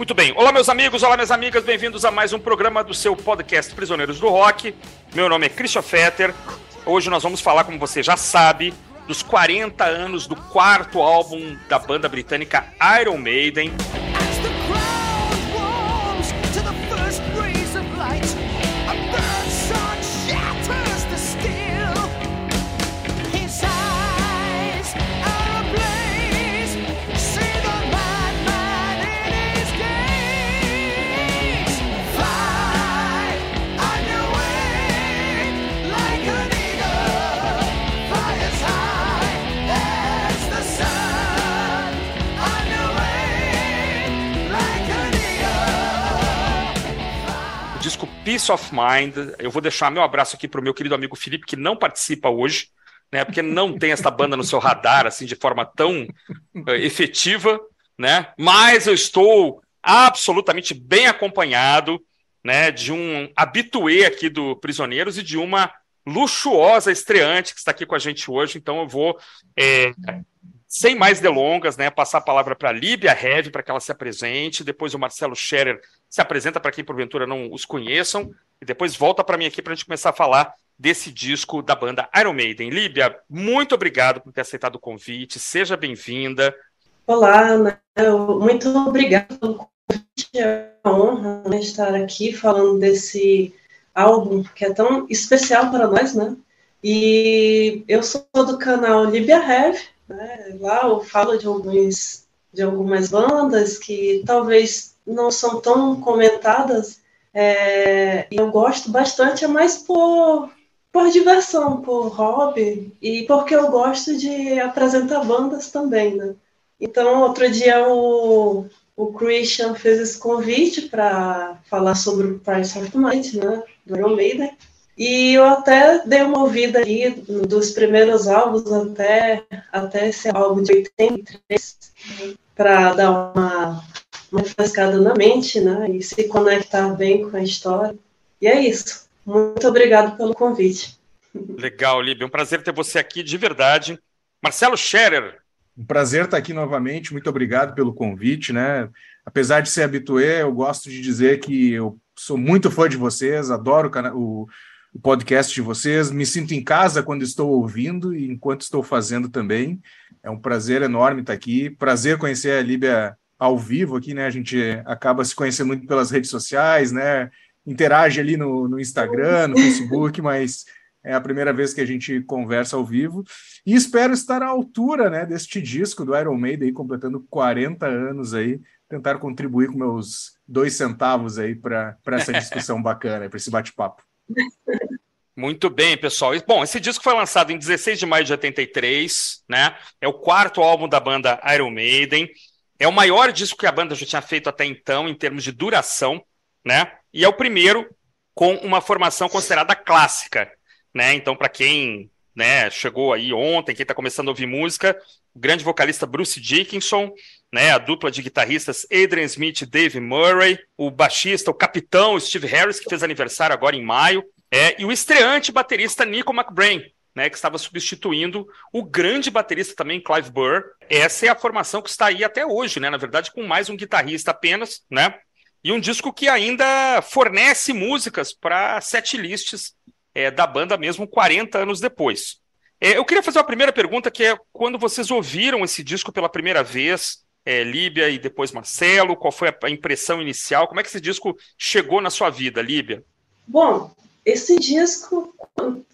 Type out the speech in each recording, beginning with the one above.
Muito bem. Olá, meus amigos, olá, minhas amigas, bem-vindos a mais um programa do seu podcast Prisioneiros do Rock. Meu nome é Christian Fetter. Hoje nós vamos falar, como você já sabe, dos 40 anos do quarto álbum da banda britânica Iron Maiden. Peace of Mind. Eu vou deixar meu abraço aqui para o meu querido amigo Felipe, que não participa hoje, né? Porque não tem esta banda no seu radar assim de forma tão uh, efetiva, né? Mas eu estou absolutamente bem acompanhado, né? De um habituê aqui do Prisioneiros e de uma luxuosa estreante que está aqui com a gente hoje. Então eu vou é, sem mais delongas, né, passar a palavra para a Líbia Heavy para que ela se apresente, depois o Marcelo Scherer se apresenta para quem porventura não os conheçam, e depois volta para mim aqui para a gente começar a falar desse disco da banda Iron Maiden. Líbia, muito obrigado por ter aceitado o convite, seja bem-vinda. Olá, Ana, muito obrigada pelo convite, é uma honra né, estar aqui falando desse álbum que é tão especial para nós, né? E eu sou do canal Libia Heavy, né? Lá eu falo de, alguns, de algumas bandas que talvez não são tão comentadas, é, eu gosto bastante, é mais por, por diversão, por hobby, e porque eu gosto de apresentar bandas também, né? Então, outro dia o, o Christian fez esse convite para falar sobre o Price of Mind, né, do Iron Maiden, e eu até dei uma ouvida ali dos primeiros álbuns até, até esse álbum de 83, para dar uma refrescada na mente, né? E se conectar bem com a história. E é isso. Muito obrigado pelo convite. Legal, Líbia. Um prazer ter você aqui de verdade. Marcelo Scherer. Um prazer estar aqui novamente. Muito obrigado pelo convite, né? Apesar de ser habitué, eu gosto de dizer que eu sou muito fã de vocês, adoro o, o podcast de vocês. Me sinto em casa quando estou ouvindo e enquanto estou fazendo também. É um prazer enorme estar aqui. Prazer conhecer a Líbia ao vivo aqui, né? A gente acaba se conhecendo muito pelas redes sociais, né? Interage ali no, no Instagram, no Facebook, mas é a primeira vez que a gente conversa ao vivo. E espero estar à altura, né, deste disco do Iron Maiden, aí, completando 40 anos aí, tentar contribuir com meus dois centavos aí para essa discussão bacana, para esse bate-papo. Muito bem, pessoal. Bom, esse disco foi lançado em 16 de maio de 83, né? É o quarto álbum da banda Iron Maiden. É o maior disco que a banda já tinha feito até então, em termos de duração, né? E é o primeiro com uma formação considerada clássica, né? Então, para quem né, chegou aí ontem, quem está começando a ouvir música, o grande vocalista Bruce Dickinson, né, a dupla de guitarristas Adrian Smith e Dave Murray, o baixista, o capitão Steve Harris, que fez aniversário agora em maio, é, e o estreante baterista Nico McBrain, né, que estava substituindo o grande baterista também, Clive Burr. Essa é a formação que está aí até hoje, né, na verdade, com mais um guitarrista apenas, né, e um disco que ainda fornece músicas para setlists é, da banda mesmo 40 anos depois. É, eu queria fazer uma primeira pergunta, que é quando vocês ouviram esse disco pela primeira vez, é, Líbia e depois Marcelo, qual foi a impressão inicial? Como é que esse disco chegou na sua vida, Líbia? Bom, esse disco,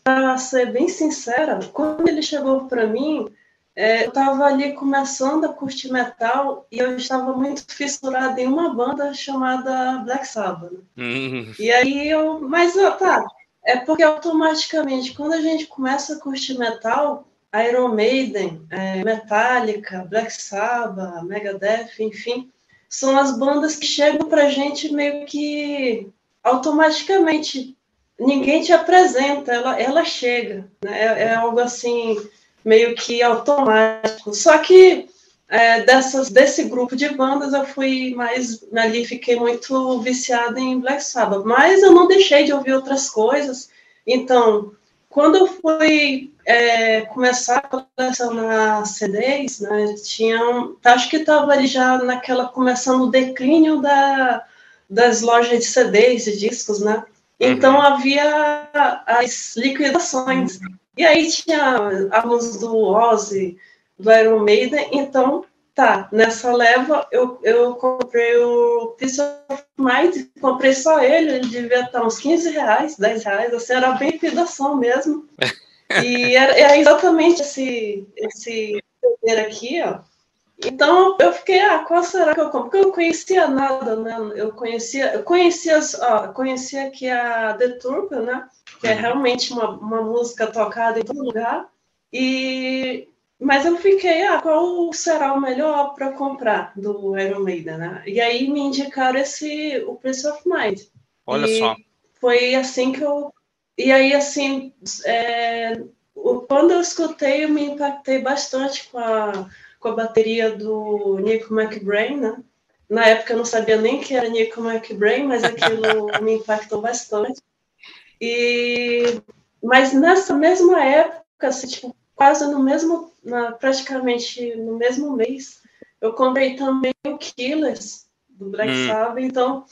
para ser bem sincera, quando ele chegou para mim, é, eu estava ali começando a curtir metal e eu estava muito fissurada em uma banda chamada Black Sabbath. Hum. E aí eu, mas tá, é porque automaticamente, quando a gente começa a curtir metal, Iron Maiden, é, Metallica, Black Sabbath, Megadeth, enfim, são as bandas que chegam pra gente meio que automaticamente. Ninguém te apresenta, ela, ela chega. Né? É, é algo assim, meio que automático. Só que é, dessas, desse grupo de bandas eu fui mais ali fiquei muito viciada em Black Sabbath mas eu não deixei de ouvir outras coisas então quando eu fui é, começar a colecionar CDs, né, tinham, acho que estava ali já naquela, começando o declínio da, das lojas de CDs, de discos, né? Então uhum. havia as liquidações. E aí tinha alguns do Ozzy, do Iron Maiden, então tá, nessa leva eu, eu comprei o Peace of Mind, comprei só ele, ele devia estar uns 15 reais, 10 reais, assim, era bem liquidação mesmo. E era, era exatamente esse, esse aqui, ó. Então eu fiquei, ah, qual será que eu compro? Porque eu não conhecia nada, né? Eu conhecia, eu conhecia, ó, conhecia aqui a The Turbo, né? Que é uhum. realmente uma, uma música tocada em todo lugar. E mas eu fiquei, ah, qual será o melhor para comprar do Iron Maiden, né? E aí me indicaram esse, o Prince of Mind. Olha e só. Foi assim que eu. E aí, assim, é... quando eu escutei, eu me impactei bastante com a, com a bateria do Nico McBrain, né? Na época eu não sabia nem que era Nico McBrain, mas aquilo me impactou bastante. E... Mas nessa mesma época, assim, tipo, quase no mesmo, na, praticamente no mesmo mês, eu comprei também o Killers do Black hum. Sabbath. Então,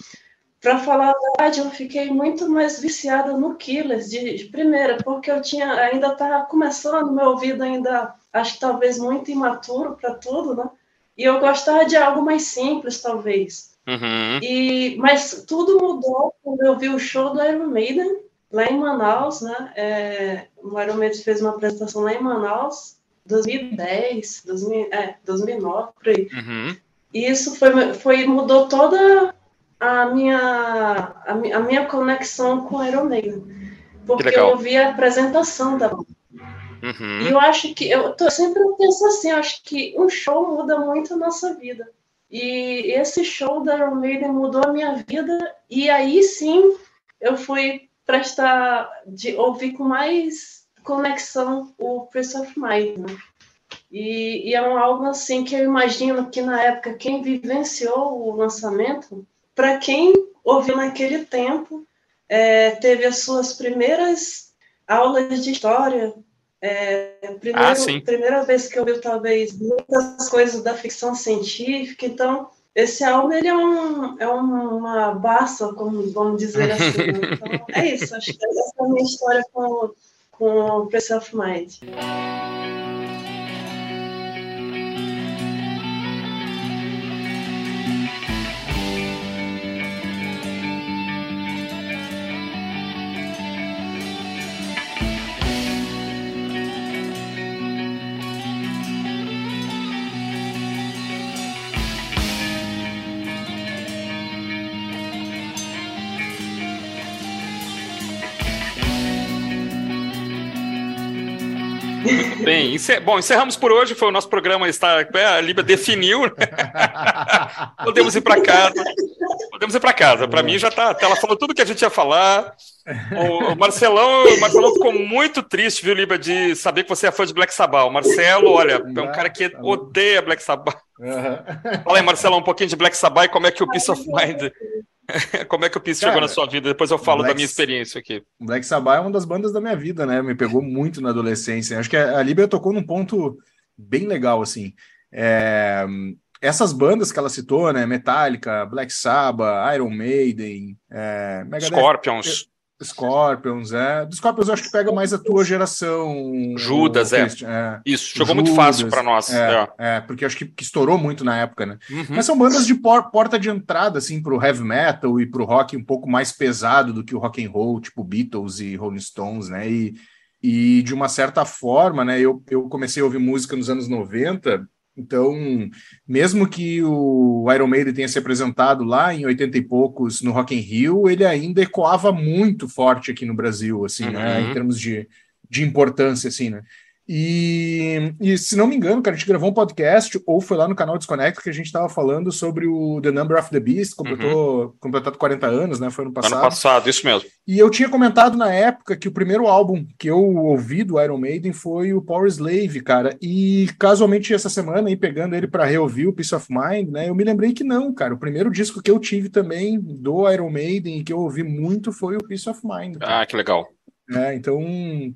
para falar a verdade, eu fiquei muito mais viciada no Killers de, de primeira, porque eu tinha ainda estava começando, meu ouvido ainda acho que talvez muito imaturo para tudo, né? E eu gostava de algo mais simples, talvez. Uhum. E, mas tudo mudou quando eu vi o show do Iron Maiden lá em Manaus, né? É, o Mário Mendes fez uma apresentação lá em Manaus, 2010, 2000, é, 2009, por aí. Uhum. E isso foi, foi, mudou toda a minha, a, a minha conexão com o Iron Maiden. Porque eu vi a apresentação da Uhum. E eu acho que, eu tô, sempre penso assim, eu acho que um show muda muito a nossa vida. E esse show da Iron Maiden mudou a minha vida, e aí sim eu fui prestar, de ouvir com mais conexão o Prince of Mind, né? E, e, é um álbum assim que eu imagino que na época quem vivenciou o lançamento, para quem ouviu naquele tempo, é, teve as suas primeiras aulas de história. É, primeiro, ah, primeira vez que eu ouvi talvez muitas coisas da ficção científica, então esse álbum ele é, um, é uma baça, como vamos dizer assim. Né? Então, é isso. Acho que essa é a minha história com, com o Press of Mind. Bem, encer... bom, encerramos por hoje. Foi o nosso programa. Está... É, a Líbia definiu. Né? Podemos ir para casa. Podemos ir para casa. Para mim já está. Ela falou tudo que a gente ia falar. O, Marcelão, o Marcelão ficou muito triste, viu, Líbia, de saber que você é fã de Black Sabbath. O Marcelo, olha, é um cara que odeia Black Sabbath. Uhum. Fala aí, Marcelão, um pouquinho de Black Sabbath e como é que o Peace of Mind Como é que o Peace chegou na sua vida? Depois eu falo Black, da minha experiência aqui. Black Sabbath é uma das bandas da minha vida, né? Me pegou muito na adolescência. Acho que a Libia tocou num ponto bem legal, assim. É... Essas bandas que ela citou, né? Metallica, Black Sabbath, Iron Maiden, é... Scorpions. Scorpions, é. Do Scorpions eu acho que pega mais a tua geração. Judas, é. é. Isso, chegou Judas, muito fácil para nós. É, é. é, porque acho que, que, estourou muito na época, né? Uhum. Mas são bandas de por, porta de entrada, assim, pro heavy metal e pro rock um pouco mais pesado do que o rock and roll, tipo Beatles e Rolling Stones, né? E, e de uma certa forma, né, eu, eu comecei a ouvir música nos anos 90 então, mesmo que o Iron Maiden tenha se apresentado lá em 80 e poucos no Rock in Rio, ele ainda ecoava muito forte aqui no Brasil, assim, uhum. né, em termos de, de importância, assim, né? E, e, se não me engano, cara, a gente gravou um podcast, ou foi lá no canal Desconecto, que a gente estava falando sobre o The Number of the Beast, completou uhum. completado 40 anos, né? Foi ano passado. Ano passado, isso mesmo. E eu tinha comentado na época que o primeiro álbum que eu ouvi do Iron Maiden foi o Power Slave, cara. E casualmente essa semana, aí pegando ele para reouvir o Peace of Mind, né? Eu me lembrei que não, cara. O primeiro disco que eu tive também do Iron Maiden e que eu ouvi muito foi o Peace of Mind. Cara. Ah, que legal. É, então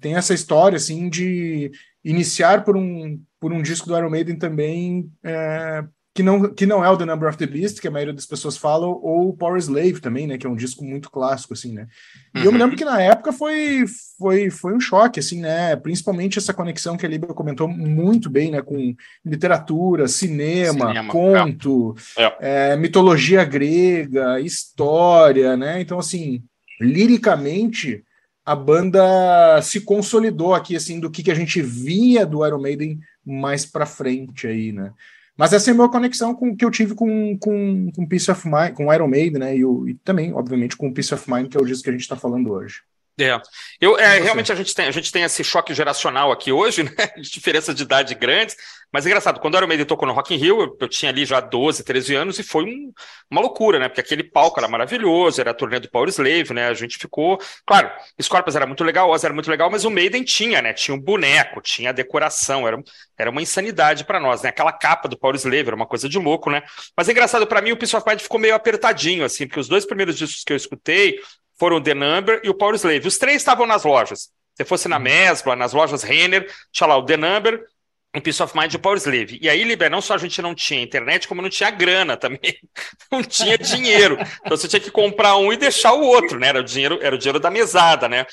tem essa história assim de iniciar por um, por um disco do Iron Maiden também é, que não, que não é o The Number of the Beast, que a maioria das pessoas falam, ou Power Slave também, né, que é um disco muito clássico, assim, né. E uhum. eu me lembro uhum. que na época foi, foi, foi um choque, assim, né, principalmente essa conexão que a Libra comentou muito bem, né, com literatura, cinema, cinema conto, é. É, mitologia grega, história, né, então, assim, liricamente, a banda se consolidou aqui, assim, do que, que a gente via do Iron Maiden mais para frente aí, né. Mas essa é a minha conexão com, que eu tive com, com, com Peace of Mind, com Iron Maiden, né? E, o, e também, obviamente, com Peace of Mind, que é o disco que a gente está falando hoje. É. Eu, é, realmente a gente, tem, a gente tem esse choque geracional aqui hoje, né? De diferença de idade grandes. Mas é engraçado, quando o Iron Maiden tocou no Rock in Rio, eu, eu, tinha ali já 12, 13 anos e foi um, uma loucura, né? Porque aquele palco era maravilhoso, era a turnê do Power Slave, né? A gente ficou. Claro, Scorpions era muito legal, Oz era muito legal, mas o Maiden tinha, né? Tinha um boneco, tinha a decoração, era, era uma insanidade para nós, né? Aquela capa do Power Slave era uma coisa de louco, né? Mas é engraçado, para mim o Peace of Mind ficou meio apertadinho, assim, porque os dois primeiros discos que eu escutei foram The Number e o Power Slave. Os três estavam nas lojas. Se fosse na uhum. Mesbla, nas lojas Renner, tinha lá o The Number, um Peace of Mind e o Power Slave. E aí, Liber, não só a gente não tinha internet, como não tinha grana também. Não tinha dinheiro. Então você tinha que comprar um e deixar o outro, né? Era o dinheiro, era o dinheiro da mesada, né?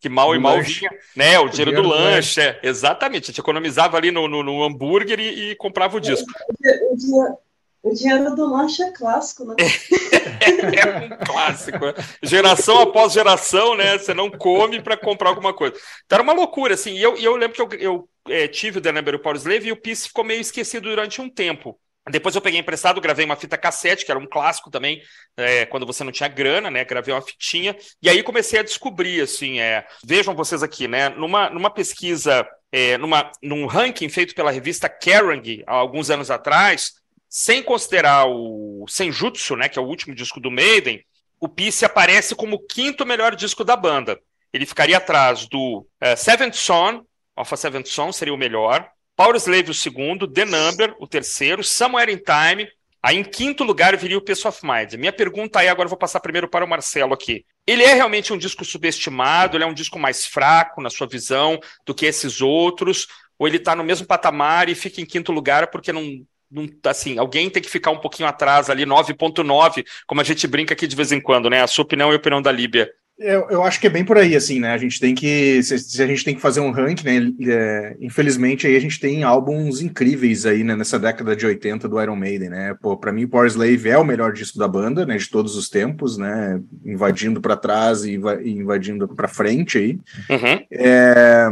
Que mal o e mal lanche. vinha, né? O, o dinheiro, dinheiro, do lanche, é, exatamente. A gente economizava ali no, no, no hambúrguer e, e, comprava o disco. O, o, o dinheiro do lanche é clássico, né? é um clássico. Geração após geração, né? Você não come para comprar alguma coisa. Então era uma loucura, assim. E eu, e eu lembro que eu, eu é, tive o The Number Power Slave e o Peace ficou meio esquecido durante um tempo. Depois eu peguei emprestado, gravei uma fita cassete, que era um clássico também, é, quando você não tinha grana, né? Gravei uma fitinha, e aí comecei a descobrir, assim, é, vejam vocês aqui, né? Numa, numa pesquisa, é, numa, num ranking feito pela revista Kerrang, há alguns anos atrás, sem considerar o Senjutsu, né, que é o último disco do Maiden, o Peace aparece como o quinto melhor disco da banda. Ele ficaria atrás do uh, Seventh Son, Alpha Seventh Son seria o melhor, Power Slave o segundo, The Number o terceiro, Somewhere in Time, aí em quinto lugar viria o Peace of Mind. Minha pergunta aí, agora eu vou passar primeiro para o Marcelo aqui. Ele é realmente um disco subestimado, ele é um disco mais fraco na sua visão do que esses outros, ou ele está no mesmo patamar e fica em quinto lugar porque não não, assim, alguém tem que ficar um pouquinho atrás ali, 9.9, como a gente brinca aqui de vez em quando, né? A sua opinião e a opinião da Líbia. Eu, eu acho que é bem por aí, assim, né? A gente tem que. Se, se a gente tem que fazer um ranking, né? É, infelizmente, aí a gente tem álbuns incríveis aí, né? Nessa década de 80 do Iron Maiden, né? Pô, pra mim, Power Slave é o melhor disco da banda, né? De todos os tempos, né? Invadindo para trás e invadindo para frente aí. Uhum. É,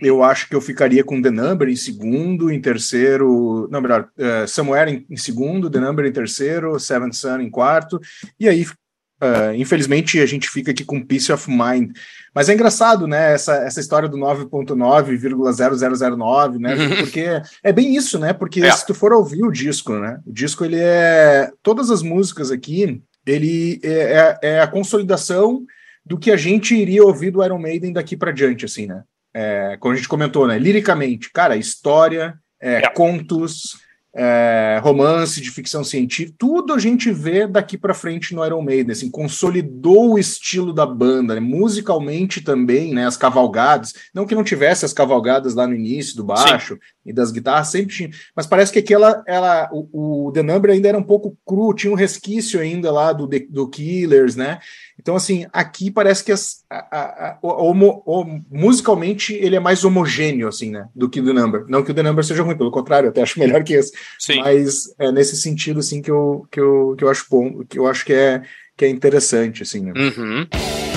eu acho que eu ficaria com The Number em segundo, em terceiro, não, melhor, uh, Somewhere em, em, segundo, The Number em terceiro, Seventh Sun em quarto, e aí, uh, infelizmente, a gente fica aqui com Peace of Mind. Mas é engraçado, né, essa, essa história do 9.9,0009, né, uhum. porque é bem isso, né, porque é. se tu for ouvir o disco, né, o disco, ele é, todas as músicas aqui, ele é, é, é a consolidação do que a gente iria ouvir do Iron Maiden daqui para diante, assim, né? É, como a gente comentou, né? Liricamente, cara, história, é, é. contos, é, romance de ficção científica, tudo a gente vê daqui para frente no Iron Maiden, assim, consolidou o estilo da banda, né? musicalmente também, né, as cavalgadas, não que não tivesse as cavalgadas lá no início do baixo Sim. e das guitarras, sempre tinha, mas parece que aquela, ela, o, o The Number ainda era um pouco cru, tinha um resquício ainda lá do, do Killers, né, então, assim, aqui parece que as, a, a, homo, musicalmente ele é mais homogêneo, assim, né? Do que o The Number. Não que o The Number seja ruim, pelo contrário, eu até acho melhor que esse. Sim. Mas é nesse sentido, assim, que eu, que eu, que eu acho bom, que eu acho que é, que é interessante, assim, né? Uhum.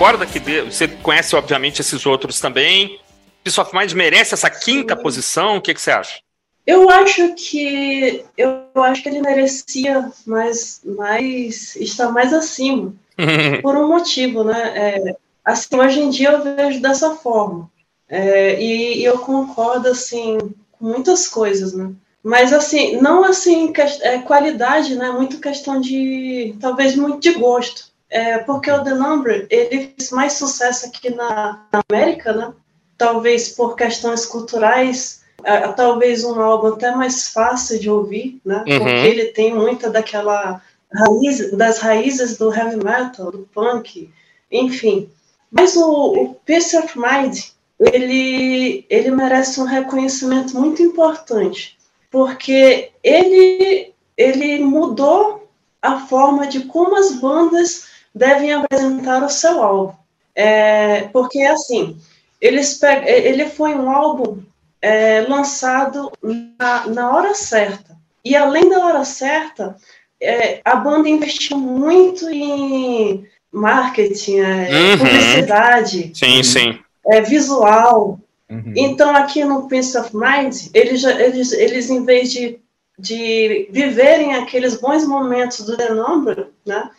Concorda que de... você conhece, obviamente, esses outros também? Peace of Mind merece essa quinta Sim. posição? O que, que você acha? Eu acho que eu acho que ele merecia mais, mais estar mais acima por um motivo, né? É, assim, hoje em dia eu vejo dessa forma. É, e, e, eu concordo, assim, com muitas coisas, né? Mas, assim, não, assim, que, é, qualidade, né? Muito questão de, talvez, muito de gosto. É, porque o The Number, ele fez mais sucesso aqui na, na América, né? Talvez por questões culturais, é, talvez um álbum até mais fácil de ouvir, né? Uhum. Porque ele tem muita daquela raiz, das raízes do heavy metal, do punk, enfim. Mas o, o Peace of Mind, ele, ele merece um reconhecimento muito importante, porque ele, ele mudou a forma de como as bandas devem apresentar o seu álbum. É, porque, assim, eles ele foi um álbum é, lançado na, na hora certa. E, além da hora certa, é, a banda investiu muito em marketing, é, uhum. publicidade. Sim, sim. É, visual. Uhum. Então, aqui no Prince of Mind, eles, eles, eles em vez de, de viverem aqueles bons momentos do The Number, né,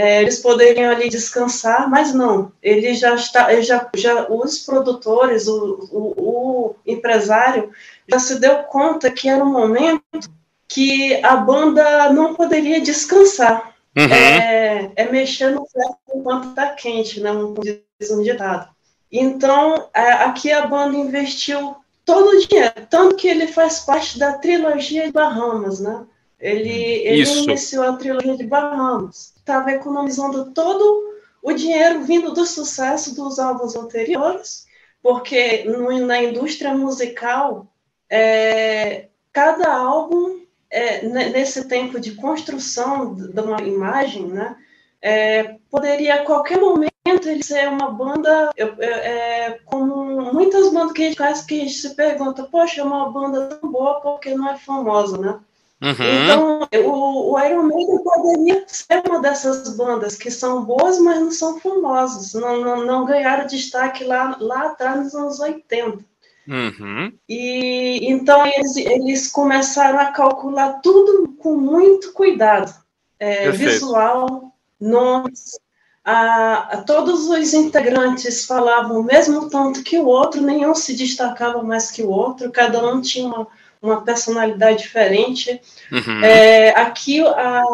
é, eles poderiam ali descansar, mas não. Ele já está, ele já, já os produtores, o, o, o empresário já se deu conta que era um momento que a banda não poderia descansar. Uhum. É, é, mexer no ferro enquanto está quente, né? Um, diz um ditado. Então, é, aqui a banda investiu todo o dinheiro, tanto que ele faz parte da trilogia de Bahamas, né? Ele, ele iniciou a trilogia de Bahamas. Estava economizando todo o dinheiro vindo do sucesso dos álbuns anteriores, porque no, na indústria musical, é, cada álbum é, nesse tempo de construção de uma imagem, né, é, poderia a qualquer momento ele ser uma banda, é, como muitas bandas que a gente conhece, que a gente se pergunta, poxa, é uma banda tão boa porque não é famosa, né? Uhum. Então, o, o, Iron Maiden poderia ser uma dessas bandas que são boas, mas não são famosas, não, não, não ganharam destaque lá, lá atrás nos anos 80. Uhum. E então eles, eles começaram a calcular tudo com muito cuidado. É, visual, nomes. A, a, todos os integrantes falavam o mesmo tanto que o outro, nenhum se destacava mais que o outro, cada um tinha uma, uma personalidade diferente. Uhum. É, aqui a,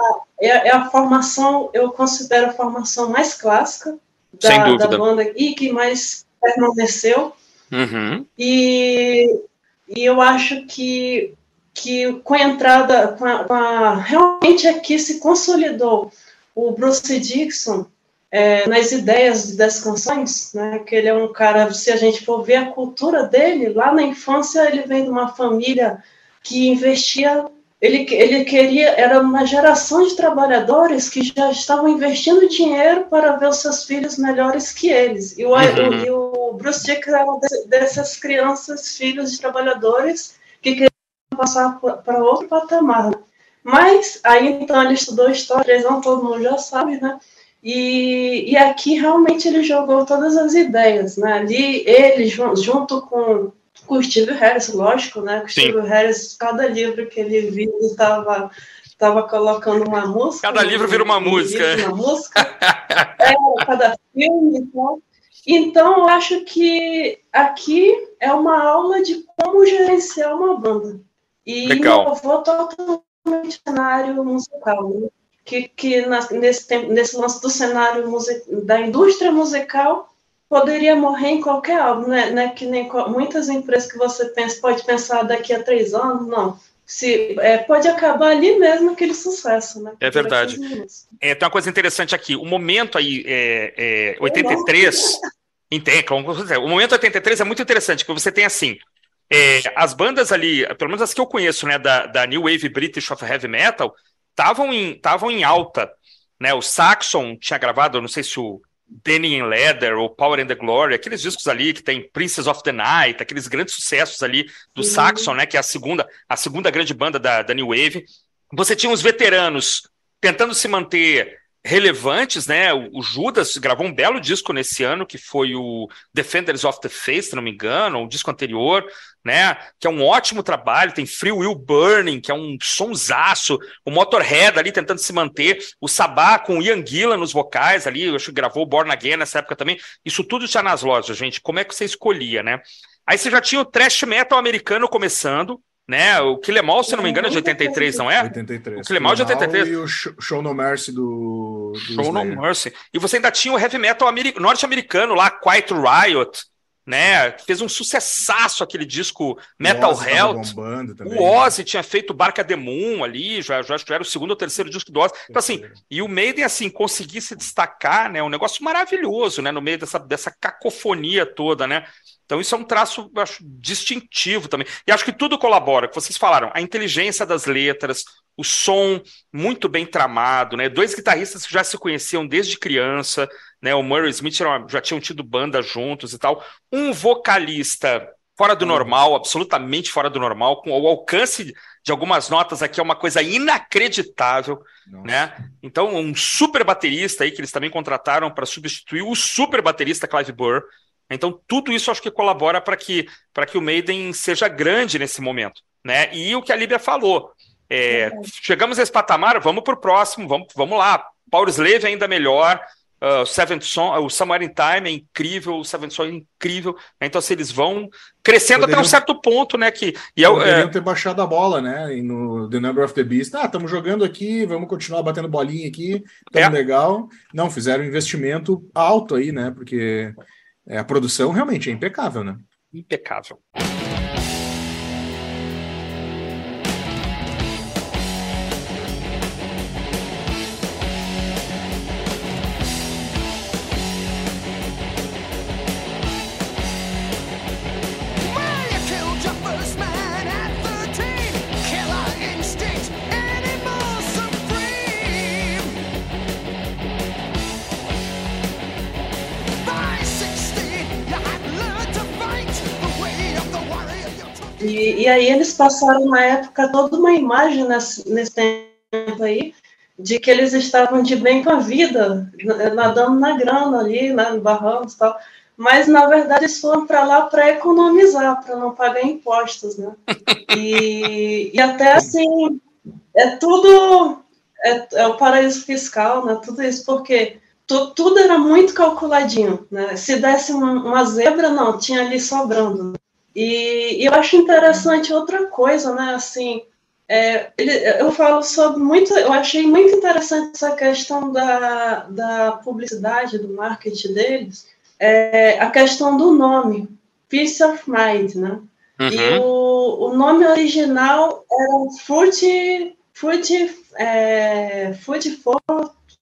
é, é, a formação, eu considero a formação mais clássica da, da banda e que mais permaneceu. Uhum. E, e eu acho que, que com a entrada, com a, com a, realmente aqui se consolidou o Bruce Dixon é, nas ideias das canções, né, que ele é um cara, se a gente for ver a cultura dele, lá na infância ele vem de uma família que investia ele, ele queria, era uma geração de trabalhadores que já estavam investindo dinheiro para ver os seus filhos melhores que eles. E o, uhum. e o Bruce Dick era dessas crianças, filhos de trabalhadores, que queriam passar para outro patamar. Mas, aí então ele estudou história, não todo mundo já sabe, né? E, e aqui realmente ele jogou todas as ideias, né? Ali ele, junto com com o Steve Harris, lógico, né? Com o Steve Harris, cada livro que ele viu estava estava colocando uma música. Cada livro vira uma música. Uma música. é, cada filme. Então, então, eu acho que aqui é uma aula de como gerenciar uma banda. E Legal. inovou totalmente o cenário musical. Né? Que, que na, nesse, nesse lance do cenário da indústria musical poderia morrer em qualquer álbum, né? né? Que nem muitas empresas que você pensa, pode pensar daqui a três anos, não. Se, é, pode acabar ali mesmo aquele sucesso, né? É verdade. É, tem uma coisa interessante aqui. O momento aí, é, é 83. Entende, o momento 83 é muito interessante, porque você tem assim. É, as bandas ali, pelo menos as que eu conheço, né, da, da New Wave British of Heavy Metal, estavam em, em alta. Né? O Saxon tinha gravado, não sei se o Danny in Leather ou Power and the Glory, aqueles discos ali que tem Princess of the Night, aqueles grandes sucessos ali do uhum. Saxon, né, que é a segunda, a segunda grande banda da, da New Wave. Você tinha os veteranos tentando se manter relevantes, né? O, Judas gravou um belo disco nesse ano, que foi o Defenders of the Faith, se não me engano, o disco anterior, né? Que é um ótimo trabalho. Tem Free Will Burning, que é um sonsaço. O Motorhead ali tentando se manter. O Sabá com o Ian Gillan nos vocais ali. Eu acho que gravou Born Again nessa época também. Isso tudo já nas lojas, gente. Como é que você escolhia, né? Aí você já tinha o thrash metal americano começando, né? O Kill Em All, se não me engano, é de 83, não é? 83. O Kill Em All é de 83. E o Show No Mercy do, do Show No Mercy. E você ainda tinha o heavy metal norte-americano lá, Quiet Riot, né? Fez um sucessaço aquele disco Metal Health. o Ozzy né? tinha feito Barca de Moon ali, já, já, já era o segundo ou terceiro disco do Ozzy. Então, assim, e o Maiden, assim, conseguir se destacar, né? Um negócio maravilhoso, né? No meio dessa, dessa cacofonia toda, né? Então, isso é um traço, acho, distintivo também. E acho que tudo colabora, que vocês falaram, a inteligência das letras, o som muito bem tramado, né? Dois guitarristas que já se conheciam desde criança, né? O Murray Smith já tinham tido banda juntos e tal. Um vocalista fora do uhum. normal, absolutamente fora do normal, com o alcance de algumas notas aqui é uma coisa inacreditável, Nossa. né? Então, um super baterista aí que eles também contrataram para substituir o super baterista Clive Burr. Então, tudo isso acho que colabora para que, que o Maiden seja grande nesse momento. Né? E o que a Líbia falou. É, chegamos a esse patamar, vamos para o próximo, vamos, vamos lá. Power Slave ainda melhor, uh, Seventh Son, o Somewhere in Time é incrível, o Seventh Son é incrível. Né? Então, se eles vão crescendo poderiam, até um certo ponto, né? Que, e é, poderiam é... ter baixado a bola, né? E no The Number of the Beast. Ah, estamos jogando aqui, vamos continuar batendo bolinha aqui, tão é. legal. Não, fizeram um investimento alto aí, né? Porque é, a produção realmente é impecável, né? Impecável. Aí eles passaram na época toda uma imagem nesse, nesse tempo aí de que eles estavam de bem com a vida, nadando na grana ali, né, no e tal. Mas, na verdade, eles foram para lá para economizar, para não pagar impostos, né? E, e até assim, é tudo. É, é, o paraíso fiscal, né? Tudo isso, porque tu, tudo era muito calculadinho, né? Se desse uma zebra, não, tinha ali sobrando. E, e eu acho interessante outra coisa, né? Assim, é, eu falo sobre muito, eu achei muito interessante essa questão da, da publicidade, do marketing deles, é, a questão do nome, Peace of Mind, né? Uhum. E o, o nome original era Fruit, Fruit, é, Food for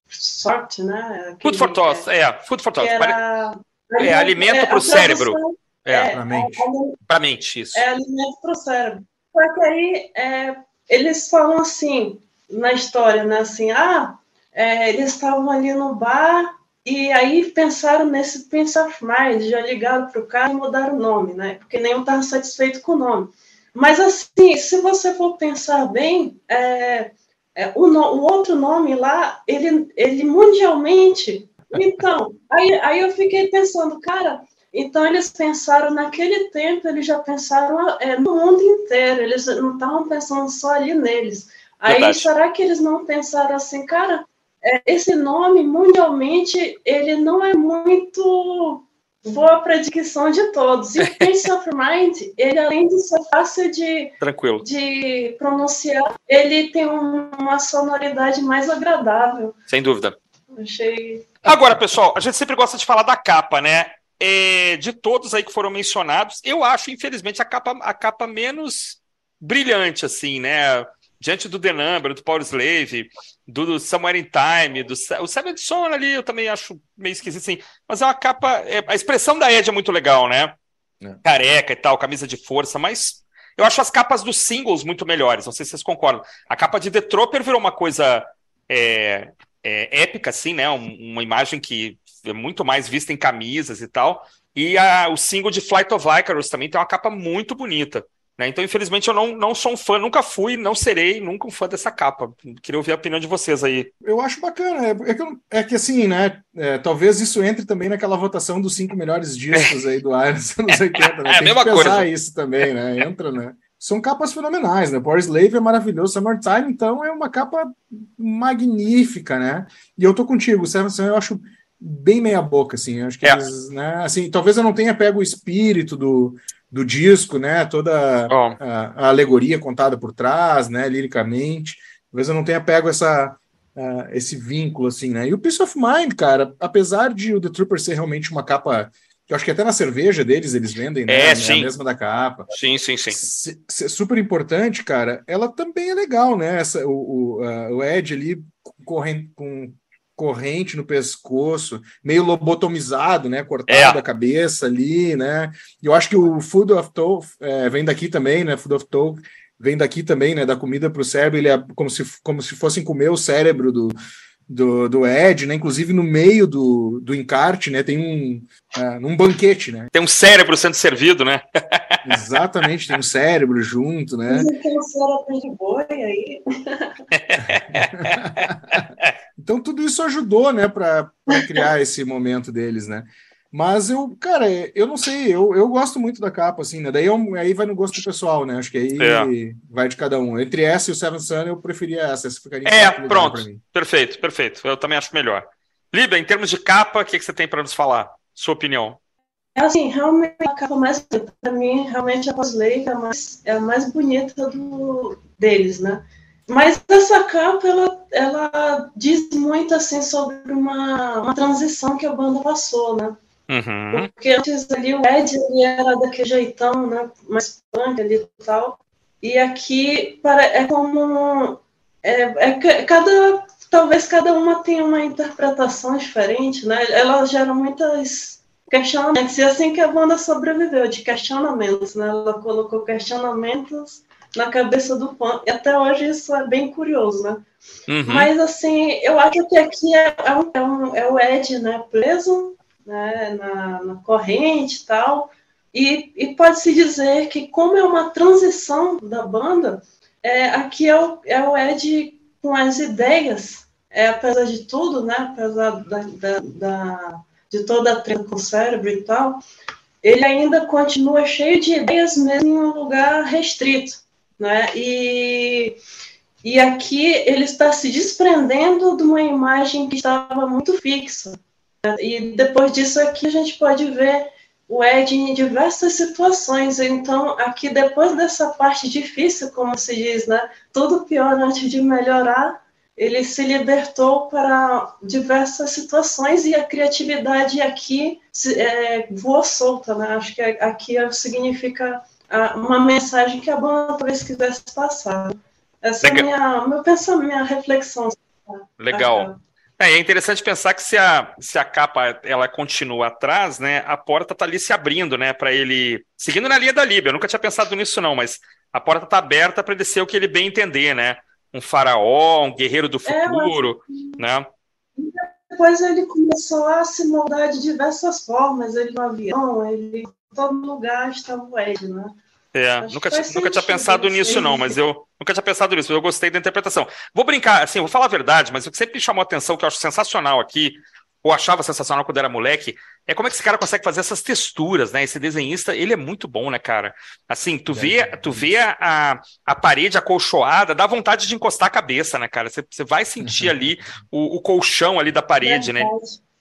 Sort, né? Aquele, food for Thought, é, Food for Thought. Era, é, alimento para o cérebro. É, é para mente. Para mente, isso. É alimento para o cérebro. Só que aí é, eles falam assim, na história, né? Assim, ah, é, eles estavam ali no bar e aí pensaram nesse Prince of Mind, já ligaram para o cara e mudaram o nome, né? Porque nenhum estava satisfeito com o nome. Mas assim, se você for pensar bem, é, é, o, no, o, outro nome lá, ele, ele mundialmente. Então, aí, aí eu fiquei pensando, cara, então, eles pensaram, naquele tempo, eles já pensaram é, no mundo inteiro, eles não estavam pensando só ali neles. Aí, Verdade. será que eles não pensaram assim, cara, é, esse nome, mundialmente, ele não é muito boa predicção de todos. E o Peace of Mind, ele além de ser fácil de, Tranquilo. de pronunciar, ele tem uma sonoridade mais agradável. Sem dúvida. Achei. Agora, pessoal, a gente sempre gosta de falar da capa, né? É, de todos aí que foram mencionados, eu acho, infelizmente, a capa, a capa menos brilhante, assim, né? Diante do The Number, do Power Slave, do, do Somewhere in Time, do o Seven Son ali, eu também acho meio esquisito, assim. Mas é uma capa. É, a expressão da Ed é muito legal, né? É. Careca e tal, camisa de força, mas eu acho as capas dos singles muito melhores. Não sei se vocês concordam. A capa de The Trooper virou uma coisa é, é, épica, assim, né? Um, uma imagem que é muito mais vista em camisas e tal. E a, o single de Flight of Icarus também tem uma capa muito bonita. Né? Então, infelizmente, eu não, não sou um fã, nunca fui, não serei, nunca um fã dessa capa. Queria ouvir a opinião de vocês aí. Eu acho bacana. É, é, que, é que, assim, né? É, talvez isso entre também naquela votação dos cinco melhores discos aí do dos anos 80. Né? É a mesma coisa. isso também, né? Entra, né? São capas fenomenais, né? Power Slave é maravilhoso, Summertime, então, é uma capa magnífica, né? E eu tô contigo, Seven eu acho bem meia boca, assim. Acho que é. eles, né? Assim, talvez eu não tenha pego o espírito do do disco, né? Toda oh. a, a, alegoria contada por trás, né? Liricamente. Talvez eu não tenha pego essa, uh, esse vínculo, assim, né? E o Peace of Mind, cara, apesar de o The Trooper ser realmente uma capa que eu acho que até na cerveja deles eles vendem, né? É, é a mesma da capa. Sim, sim, sim. super importante, cara. Ela também é legal, né? Essa, o, o, uh, o Ed ali correndo com corrente no pescoço, meio lobotomizado, né? Cortado é. a cabeça ali, né? E eu acho que o Food of Talk é, vem daqui também, né? Food of Talk vem daqui também, né? Da comida para o cérebro, ele é como se, como se fossem comer o cérebro do, do, do Ed, né? Inclusive no meio do, do encarte, né? Tem um, uh, um banquete, né? Tem um cérebro sendo servido, né? Exatamente, tem um cérebro junto, né? Tem um cérebro de boi aí. então tudo isso ajudou, né, para criar esse momento deles, né? Mas eu, cara, eu não sei, eu, eu gosto muito da capa, assim, né? Daí eu, aí vai no gosto pessoal, né? Acho que aí é. vai de cada um. Entre essa e o Seven Sun, eu preferia essa. Essa ficaria É, pronto. Perfeito, perfeito. Eu também acho melhor. Líbia, em termos de capa, o que, que você tem para nos falar? Sua opinião. É assim, realmente a capa mais para mim, realmente a Posley é a mais, é a mais bonita do, deles, né? Mas essa capa, ela, ela diz muito, assim, sobre uma, uma transição que a banda passou, né? Uhum. Porque antes ali o Ed ele era daquele jeitão, né? Mais punk ali e tal. E aqui para, é como. É, é, cada, talvez cada uma tenha uma interpretação diferente, né? Ela gera muitas questionamentos. E assim que a banda sobreviveu, de questionamentos, né? Ela colocou questionamentos na cabeça do fã. E até hoje isso é bem curioso, né? Uhum. Mas assim, eu acho que aqui é, é, um, é o Ed, né? Preso né, na, na corrente e tal. E, e pode-se dizer que, como é uma transição da banda, é, aqui é o, é o Ed com as ideias, é, apesar de tudo, né, apesar da, da, da, de toda a treta com o cérebro e tal, ele ainda continua cheio de ideias, mesmo em um lugar restrito. Né? E, e aqui ele está se desprendendo de uma imagem que estava muito fixa. E depois disso aqui a gente pode ver o Ed em diversas situações. Então, aqui depois dessa parte difícil, como se diz, né? Tudo pior antes de melhorar, ele se libertou para diversas situações e a criatividade aqui é, voou solta, né? Acho que aqui significa uma mensagem que a banda talvez quisesse passar. Essa Legal. é minha, meu pensamento, minha reflexão. Legal. É, é interessante pensar que se a, se a capa ela continua atrás, né, a porta está ali se abrindo, né, para ele seguindo na linha da Líbia. Eu nunca tinha pensado nisso não, mas a porta está aberta para ele ser o que ele bem entender, né? Um faraó, um guerreiro do é, futuro, é, né? Depois ele começou a se moldar de diversas formas. Ele no avião, ele em todo lugar estava o Ed, né? É, nunca, nunca tinha pensado nisso, não, mas eu nunca tinha pensado nisso, eu gostei da interpretação. Vou brincar, assim, vou falar a verdade, mas o que sempre me chamou a atenção, que eu acho sensacional aqui, ou achava sensacional quando era moleque, é como é que esse cara consegue fazer essas texturas, né? Esse desenhista, ele é muito bom, né, cara? Assim, tu vê, tu vê a, a parede acolchoada, dá vontade de encostar a cabeça, né, cara? Você, você vai sentir ali o, o colchão ali da parede, né?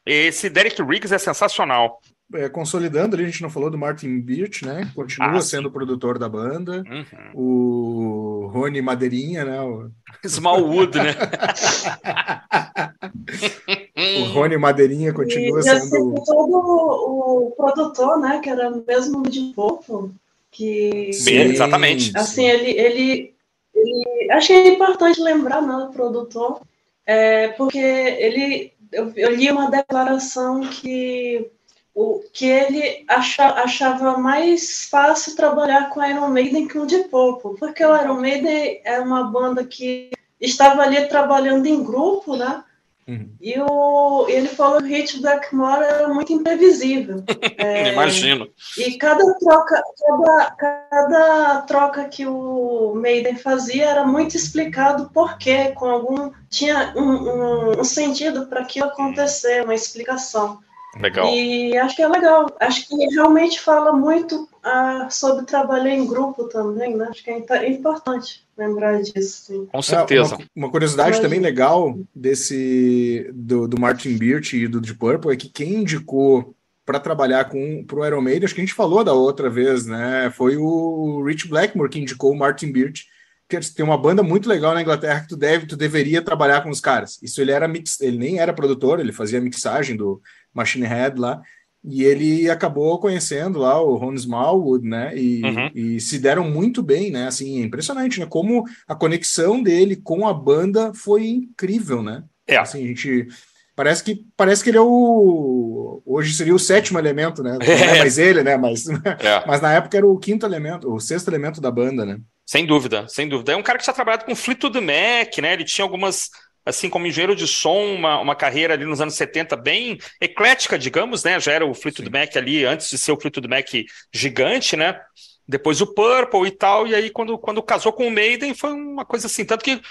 Esse Derek Riggs é sensacional é, consolidando, a gente não falou do Martin Birch, né? Continua ah, sendo o produtor da banda. Uhum. O Rony Madeirinha, né? O... Smallwood, né? o Rony Madeirinha continua e, sendo. E todo o produtor, né? Que era mesmo de Popo. Que... Sim, exatamente. Assim, ele, ele, ele. Acho que é importante lembrar, né? O produtor. É, porque ele. Eu, eu li uma declaração que o que ele acha, achava mais fácil trabalhar com Iron Maiden que o de Popo, porque o Iron Maiden é uma banda que estava ali trabalhando em grupo, né? Uhum. E o, ele falou que o hit Blackmore era muito imprevisível. é, Imagino. E cada troca, cada, cada troca que o Maiden fazia era muito explicado por quê, com algum. tinha um, um, um sentido para aquilo acontecer, uma explicação. Legal. E acho que é legal. Acho que realmente fala muito ah, sobre trabalhar em grupo também, né? Acho que é importante lembrar disso. Sim. Com certeza. É, uma, uma, curiosidade também legal desse do, do Martin Birch e do Deep Purple é que quem indicou para trabalhar com o Iron Maiden, acho que a gente falou da outra vez, né? Foi o Rich Blackmore que indicou o Martin Birch tem uma banda muito legal na Inglaterra que tu deve, tu deveria trabalhar com os caras. Isso ele era mix, ele nem era produtor, ele fazia mixagem do Machine Head lá. E ele acabou conhecendo lá o Ron Smallwood, né? E, uhum. e, se deram muito bem, né? Assim, é impressionante, né? Como a conexão dele com a banda foi incrível, né? É. Assim, a gente parece que parece que ele é o hoje seria o sétimo elemento, né? Não é mais ele, né? Mas, é. mas na época era o quinto elemento, o sexto elemento da banda, né? Sem dúvida, sem dúvida. É um cara que já trabalhado com Fleetwood Mac, né? Ele tinha algumas assim como engenheiro de som, uma, uma carreira ali nos anos 70 bem eclética, digamos, né? Já era o Fleetwood Sim. Mac ali, antes de ser o Fleetwood Mac gigante, né? Depois o Purple e tal, e aí quando, quando casou com o Maiden foi uma coisa assim, tanto que uh,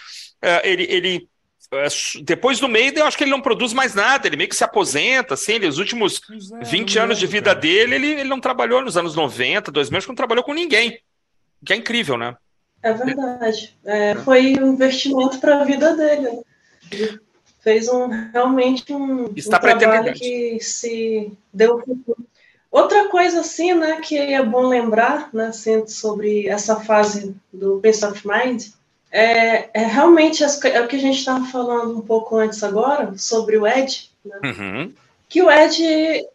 ele, ele uh, depois do Maiden, eu acho que ele não produz mais nada, ele meio que se aposenta, assim, ele, os últimos é, 20 anos de vida cara. dele, ele, ele não trabalhou nos anos 90, 2000, acho que não trabalhou com ninguém, que é incrível, né? É verdade. É, foi um investimento para a vida dele. Né? fez um realmente um, Está um trabalho que se deu. Outra coisa assim, né, que é bom lembrar, né, assim, sobre essa fase do Peace of Mind, é, é realmente as, é o que a gente estava falando um pouco antes agora sobre o Ed, né, uhum. que o Ed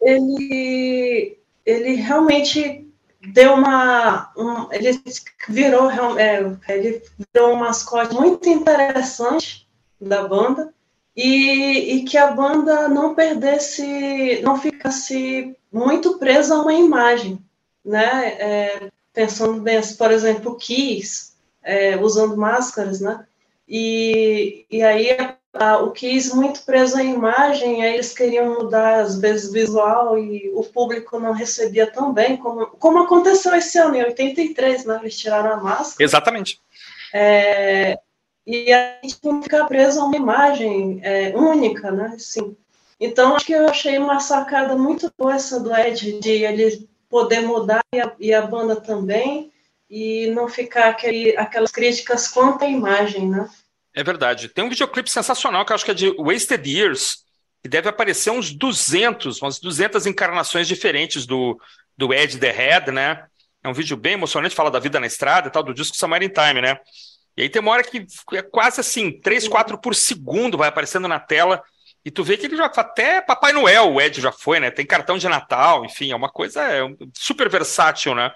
ele ele realmente deu uma um, ele virou é, ele virou um mascote muito interessante da banda e, e, que a banda não perdesse, não ficasse muito presa a uma imagem, né? É, pensando bem, por exemplo, Kiss, é, usando máscaras, né? E, e aí a, o Kiss muito preso à imagem, aí eles queriam mudar às vezes visual e o público não recebia tão bem como, como aconteceu esse ano, em 83, né? Eles tiraram a máscara. Exatamente. É, e a gente não ficar preso a uma imagem é, única, né? Sim. Então, acho que eu achei uma sacada muito boa essa do Ed, de ele poder mudar e a, e a banda também, e não ficar aquele, aquelas críticas quanto à imagem, né? É verdade. Tem um videoclipe sensacional que eu acho que é de Wasted Years, que deve aparecer uns 200, umas 200 encarnações diferentes do, do Ed The Head, né? É um vídeo bem emocionante, fala da vida na estrada e tal, do disco Summer Time, né? E aí tem uma hora que é quase assim, 3, 4 por segundo vai aparecendo na tela. E tu vê que ele já até Papai Noel, o Ed já foi, né? Tem cartão de Natal, enfim, é uma coisa é super versátil, né?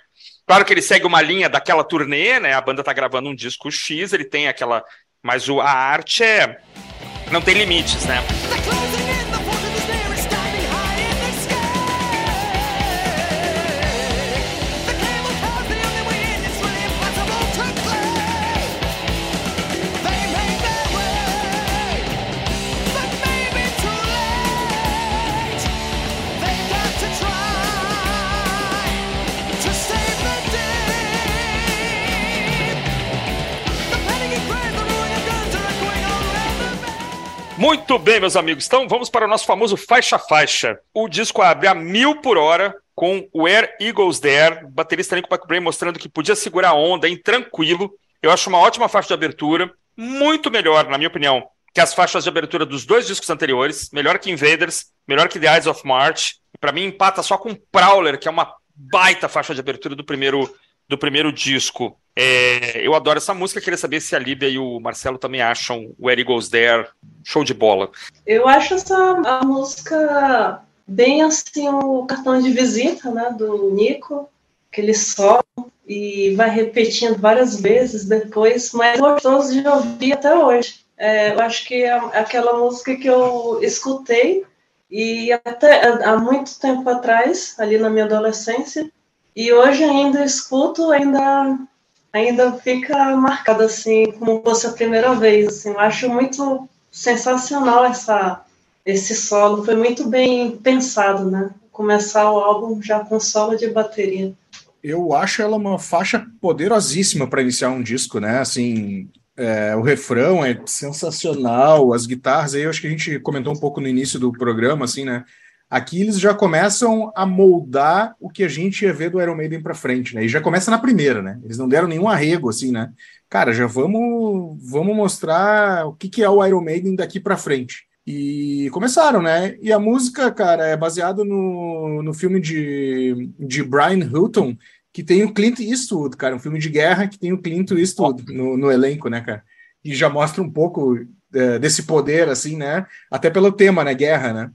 Claro que ele segue uma linha daquela turnê, né? A banda tá gravando um disco X, ele tem aquela. Mas o, a arte é. Não tem limites, né? Muito bem, meus amigos. Então vamos para o nosso famoso faixa-faixa. O disco abre a mil por hora com o Air Eagles There, baterista Nico McBrain mostrando que podia segurar a onda em tranquilo. Eu acho uma ótima faixa de abertura, muito melhor, na minha opinião, que as faixas de abertura dos dois discos anteriores, melhor que Invaders, melhor que The Eyes of March. Para mim empata só com Prowler, que é uma baita faixa de abertura do primeiro do primeiro disco. É, eu adoro essa música, queria saber se a Líbia e o Marcelo também acham o Eric Goes There show de bola. Eu acho essa música bem assim o cartão de visita né, do Nico, que ele sobe e vai repetindo várias vezes depois, mas gostoso de ouvir até hoje. É, eu acho que é aquela música que eu escutei e até há muito tempo atrás, ali na minha adolescência, e hoje ainda escuto, ainda ainda fica marcado assim, como fosse a primeira vez. Assim. Eu acho muito sensacional essa, esse solo, foi muito bem pensado, né? Começar o álbum já com solo de bateria. Eu acho ela uma faixa poderosíssima para iniciar um disco, né? Assim, é, o refrão é sensacional, as guitarras aí, eu acho que a gente comentou um pouco no início do programa, assim, né? Aqui eles já começam a moldar o que a gente ia ver do Iron Maiden para frente, né? E já começa na primeira, né? Eles não deram nenhum arrego, assim, né? Cara, já vamos, vamos mostrar o que, que é o Iron Maiden daqui para frente. E começaram, né? E a música, cara, é baseada no, no filme de, de Brian Hilton, que tem o Clint Eastwood, cara, um filme de guerra que tem o Clint Eastwood no, no elenco, né, cara? E já mostra um pouco é, desse poder, assim, né? Até pelo tema, né? Guerra, né?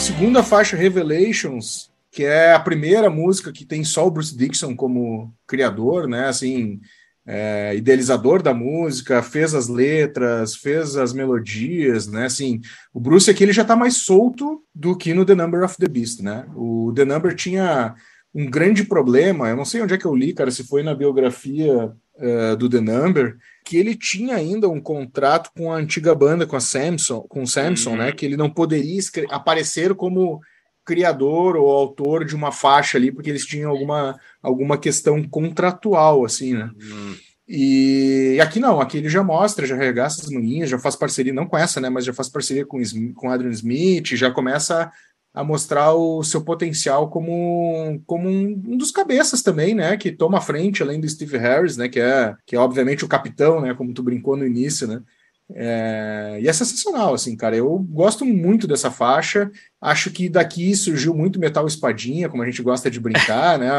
Segunda faixa, Revelations, que é a primeira música que tem só o Bruce Dixon como criador, né? Assim, é, idealizador da música, fez as letras, fez as melodias, né? Assim, o Bruce aqui ele já está mais solto do que no The Number of the Beast, né? O The Number tinha um grande problema, eu não sei onde é que eu li, cara, se foi na biografia uh, do The Number, que ele tinha ainda um contrato com a antiga banda, com a Samson, com o Samson, né? uhum. né? Que ele não poderia aparecer como criador ou autor de uma faixa ali, porque eles tinham alguma, alguma questão contratual, assim, né? Uhum. E aqui não, aqui ele já mostra, já regaça as manhinhas, já faz parceria, não com essa, né? Mas já faz parceria com, com Adrian Smith, já começa a mostrar o seu potencial como, como um, um, dos cabeças também, né? Que toma a frente, além do Steve Harris, né? Que é, que é obviamente o capitão, né? Como tu brincou no início, né? É, e é sensacional, assim, cara. Eu gosto muito dessa faixa. Acho que daqui surgiu muito metal espadinha, como a gente gosta de brincar, né?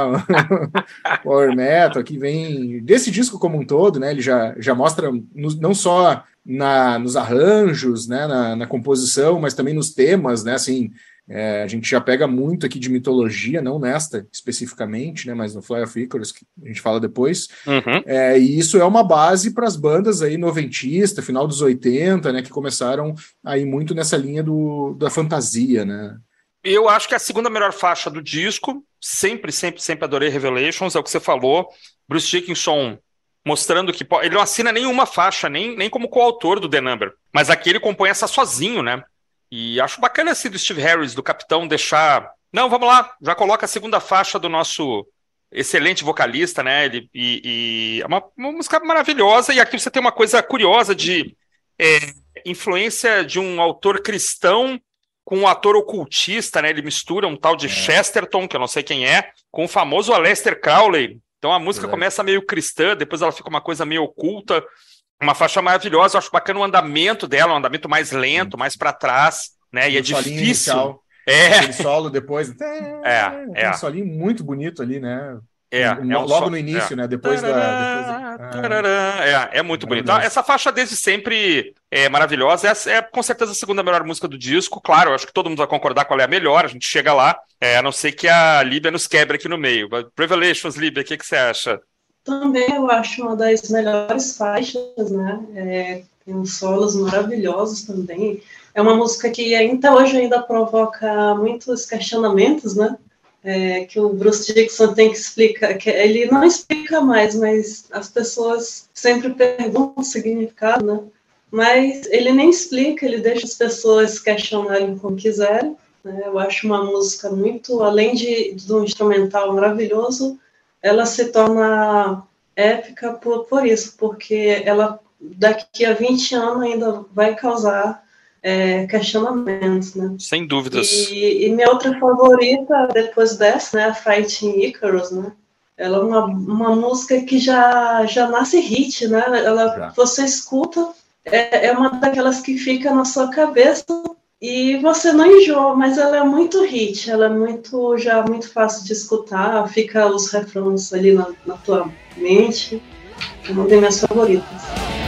Power metal, que vem desse disco como um todo, né? Ele já, já mostra no, não só na, nos arranjos, né? Na, na composição, mas também nos temas, né? Assim, é, a gente já pega muito aqui de mitologia, não nesta especificamente, né, mas no Fly of Icarus, que a gente fala depois. Uhum. É, e isso é uma base para as bandas aí noventista, final dos 80, né, que começaram aí muito nessa linha do, da fantasia, né. Eu acho que é a segunda melhor faixa do disco, sempre, sempre, sempre adorei Revelations, é o que você falou. Bruce Dickinson mostrando que ele não assina nenhuma faixa, nem, nem como coautor do The Number, mas aqui ele compõe essa sozinho, né? E acho bacana assim do Steve Harris, do capitão, deixar. Não, vamos lá, já coloca a segunda faixa do nosso excelente vocalista, né? Ele, e, e é uma, uma, música maravilhosa. E aqui você tem uma coisa curiosa de é, influência de um autor cristão com um ator ocultista, né? Ele mistura um tal de é. Chesterton, que eu não sei quem é, com o famoso Aleister Crowley. Então a música é. começa meio cristã, depois ela fica uma coisa meio oculta. Uma faixa maravilhosa, eu acho bacana o andamento dela, um andamento mais lento, mais para trás, né? E, e é difícil. Inicial, é. Aquele solo depois. É, é. Um solinho muito bonito ali, né? É, é um logo no início, é. né? Depois tarará, da. Depois é, é muito bonito. Essa faixa desde sempre é maravilhosa. É, é com certeza a segunda melhor música do disco. Claro, acho que todo mundo vai concordar qual é a melhor. A gente chega lá. É, a não ser que a Líbia nos quebre aqui no meio. Revelations, Líbia, o que, que você acha? Também eu acho uma das melhores faixas, né? É, tem uns solos maravilhosos também. É uma música que ainda hoje ainda provoca muitos questionamentos, né? É, que o Bruce Dixon tem que explicar, que ele não explica mais, mas as pessoas sempre perguntam o significado, né? Mas ele nem explica, ele deixa as pessoas questionarem como quiserem. Né? Eu acho uma música muito, além de, de um instrumental maravilhoso, ela se torna épica por, por isso, porque ela daqui a 20 anos ainda vai causar é, questionamentos, né? Sem dúvidas. E, e, minha outra favorita depois dessa, né, a Fighting Icarus, né? Ela é uma, uma música que já, já nasce hit, né? Ela, já. você escuta, é, é uma daquelas que fica na sua cabeça e você não enjoa, mas ela é muito hit, ela é muito já muito fácil de escutar, fica os refrões ali na, na tua mente. É uma das minhas favoritas.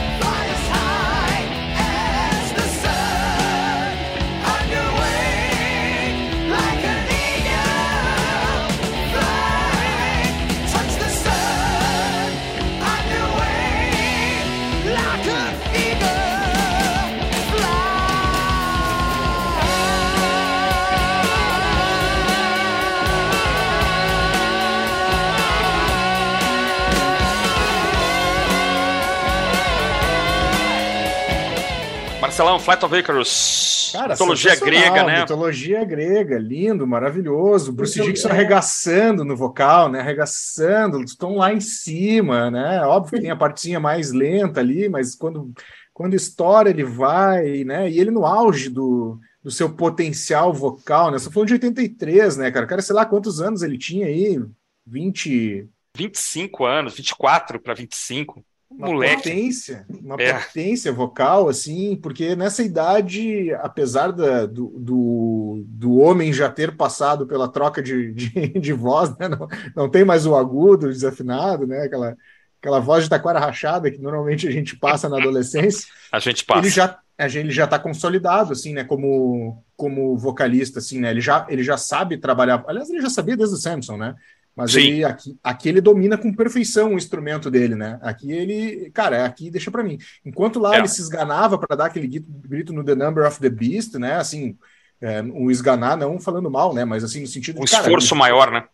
Marcelão, Flight of Icarus. Cara, mitologia grega, né? Mitologia grega, lindo, maravilhoso. Bruce Muito Dixon arregaçando no vocal, né? Arregaçando, estão lá em cima, né? Óbvio que tem a partezinha mais lenta ali, mas quando, quando estoura ele vai, né? E ele no auge do, do seu potencial vocal, né? Você falou de 83, né, cara? Cara, sei lá quantos anos ele tinha aí, 20... 25 anos, 24 para 25 uma moleque. potência, uma é. potência vocal, assim, porque nessa idade, apesar da, do, do, do, homem já ter passado pela troca de, de, de voz, né? não, não tem mais o agudo, o desafinado, né? Aquela, aquela voz de taquara rachada que normalmente a gente passa na adolescência. a gente passa. Ele já, ele já está consolidado, assim, né? Como, como vocalista, assim, né? Ele já, ele já sabe trabalhar. Aliás, ele já sabia desde o Samson, né? Mas ele, aqui, aqui ele domina com perfeição o instrumento dele, né? Aqui ele, cara, aqui deixa para mim. Enquanto lá é. ele se esganava para dar aquele grito no The Number of the Beast, né? Assim, é, o esganar não falando mal, né? Mas assim, no sentido um de. Um esforço maior, né?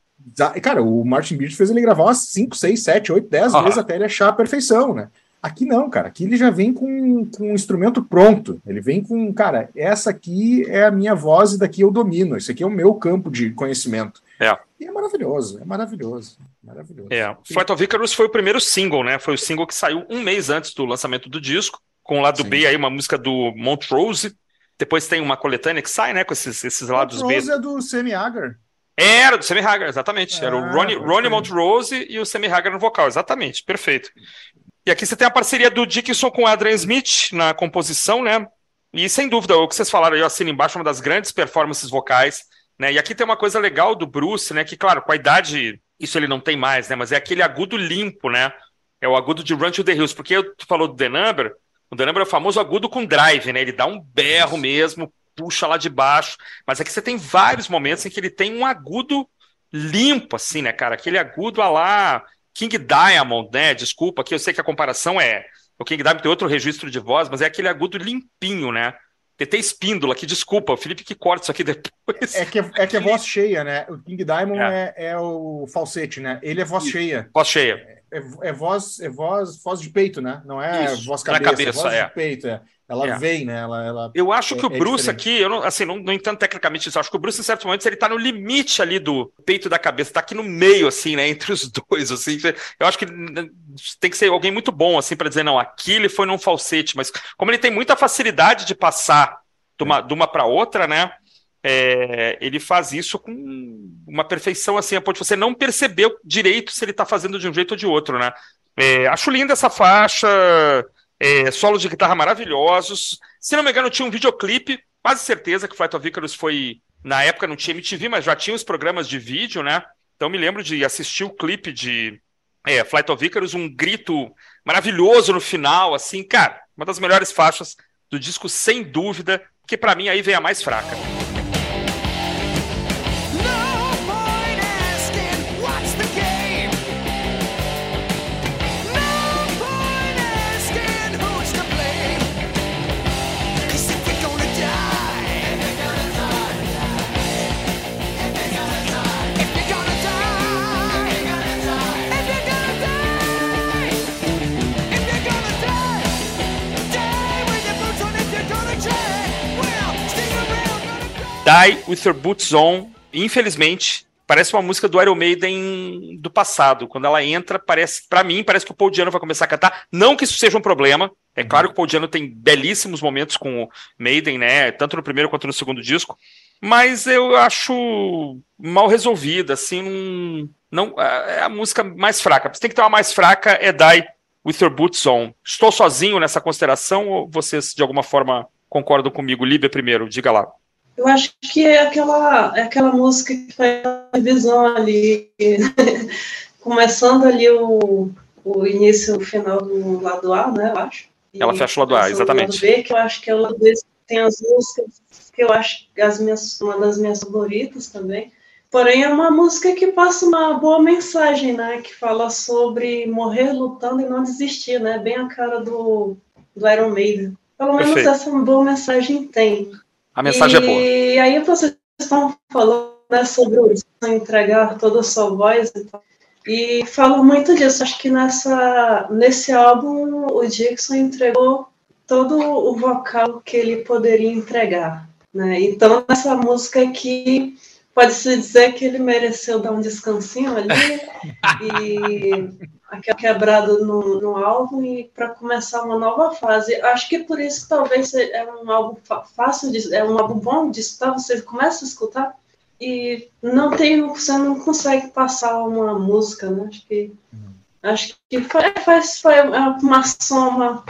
Cara, o Martin Birch fez ele gravar umas 5, 6, 7, 8, 10 vezes até ele achar a perfeição, né? Aqui não, cara. Aqui ele já vem com, com um instrumento pronto. Ele vem com, cara, essa aqui é a minha voz e daqui eu domino. Esse aqui é o meu campo de conhecimento. É. E é maravilhoso, é maravilhoso. Maravilhoso. É. Flight of Icarus foi o primeiro single, né? Foi o single que saiu um mês antes do lançamento do disco, com o lado Sim. B aí, uma música do Montrose. Depois tem uma coletânea que sai, né? Com esses, esses lados Montrose B. é do Sammy Hagar. Era do Sammy Hagar, exatamente. Era o ah, Ronnie, Ronnie Montrose e o Sammy Hagar no vocal, exatamente. Perfeito. E aqui você tem a parceria do Dickinson com o Adrian Smith na composição, né? E sem dúvida, o que vocês falaram aí, eu assino embaixo, uma das grandes performances vocais, né? E aqui tem uma coisa legal do Bruce, né? Que, claro, com a idade, isso ele não tem mais, né? Mas é aquele agudo limpo, né? É o agudo de Run to the Hills, porque tu falou do The Number, o The Number é o famoso agudo com drive, né? Ele dá um berro mesmo, puxa lá de baixo, mas aqui você tem vários momentos em que ele tem um agudo limpo, assim, né, cara? Aquele agudo a lá King Diamond, né? Desculpa, que eu sei que a comparação é. O King Diamond tem outro registro de voz, mas é aquele agudo limpinho, né? TT Espíndola, que desculpa, o Felipe que corta isso aqui depois. É que é, que é voz cheia, né? O King Diamond é, é, é o falsete, né? Ele é voz isso. cheia. Voz cheia. É, é, voz, é voz, voz de peito, né? Não é isso. voz cabeça, cabeça, é voz é. de peito, é. Ela é. vem, né? Ela, ela eu acho que o é, é Bruce aqui, eu não, assim, não, não entendo tecnicamente isso. Acho que o Bruce, em certos momentos, ele tá no limite ali do peito da cabeça, tá aqui no meio, assim, né? Entre os dois, assim. Eu acho que tem que ser alguém muito bom, assim, para dizer, não, aqui ele foi num falsete, mas como ele tem muita facilidade de passar de uma, de uma para outra, né? É, ele faz isso com uma perfeição assim, a ponto de você não perceber direito se ele está fazendo de um jeito ou de outro, né? É, acho linda essa faixa é, solos de guitarra maravilhosos. Se não me engano, tinha um videoclipe, quase certeza que Flight of Icarus foi. Na época não tinha MTV, mas já tinha os programas de vídeo, né? Então me lembro de assistir o clipe de é, Flight of Icarus, um grito maravilhoso no final, assim, cara, uma das melhores faixas do disco, sem dúvida, que para mim aí vem a mais fraca. Die With Your Boots On, infelizmente, parece uma música do Iron Maiden do passado. Quando ela entra, parece, para mim, parece que o Paul Diano vai começar a cantar. Não que isso seja um problema. É claro que o Paul Diano tem belíssimos momentos com o Maiden, né? Tanto no primeiro quanto no segundo disco. Mas eu acho mal resolvida, assim, não, é a música mais fraca. Você tem que ter uma mais fraca é Die With Your Boots On. Estou sozinho nessa consideração ou vocês de alguma forma concordam comigo? Líbia primeiro, diga lá. Eu acho que é aquela, é aquela música que faz a visão ali, começando ali o, o início e o final do lado A, né, eu acho. E Ela fecha o lado A, exatamente. lado B, que eu acho que é o lado B tem as músicas que eu acho as minhas, uma das minhas favoritas também. Porém, é uma música que passa uma boa mensagem, né? Que fala sobre morrer lutando e não desistir, né? Bem a cara do, do Iron Maiden. Pelo menos Perfeito. essa boa mensagem tem. A mensagem e é boa. E aí vocês estão falando né, sobre o entregar toda a sua voz e tal. E falo muito disso. Acho que nessa, nesse álbum o Dixon entregou todo o vocal que ele poderia entregar. Né? Então, essa música aqui, pode-se dizer que ele mereceu dar um descansinho ali e aquela quebrada no, no álbum e para começar uma nova fase. Acho que por isso talvez é um álbum fácil, de, é um álbum bom de escutar, você começa a escutar e não tem, você não consegue passar uma música, né? Acho que, acho que faz, faz, faz uma soma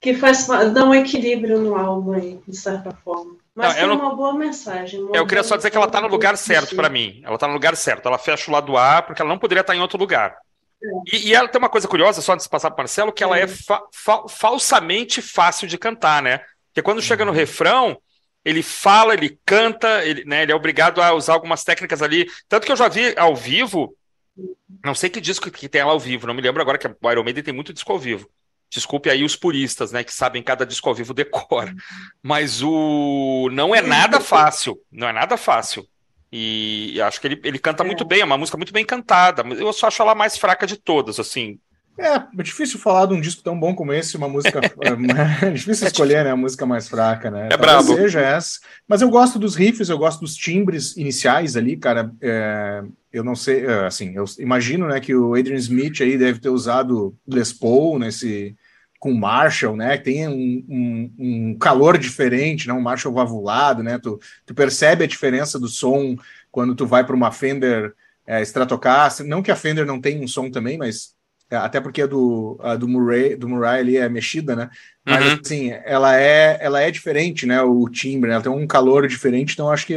que faz dá um equilíbrio no álbum aí, de certa forma. Mas não, tem não... uma boa mensagem. Uma eu queria só dizer que ela está no lugar certo para mim. Ela está no lugar certo. Ela fecha o lado A porque ela não poderia estar em outro lugar. É. E, e, ela tem uma coisa curiosa, só antes de passar para Marcelo, que ela é, é fa fa falsamente fácil de cantar, né? Porque quando chega no uhum. refrão, ele fala, ele canta, ele, né, ele é obrigado a usar algumas técnicas ali. Tanto que eu já vi ao vivo, não sei que disco que tem ela ao vivo, não me lembro agora que o Iron Maiden tem muito disco ao vivo. Desculpe aí os puristas, né, que sabem cada disco ao vivo decora. Mas o não é nada fácil, não é nada fácil. E acho que ele, ele canta é. muito bem, é uma música muito bem cantada. Eu só acho ela mais fraca de todas, assim. É, é difícil falar de um disco tão bom como esse, uma música. é difícil escolher, né? A música mais fraca, né? É brabo. seja essa. Mas eu gosto dos riffs, eu gosto dos timbres iniciais ali, cara. É, eu não sei, é, assim, eu imagino, né, que o Adrian Smith aí deve ter usado Les Paul nesse com Marshall, né? Tem um, um, um, calor diferente, né? Um Marshall valvulado, né? Tu, tu percebe a diferença do som quando tu vai para uma Fender é, Stratocaster. Não que a Fender não tenha um som também, mas é, até porque a do, a do Murray, do Murray ali é mexida, né? Mas uhum. assim, ela é, ela é diferente, né? O timbre, né? ela tem um calor diferente, então acho que,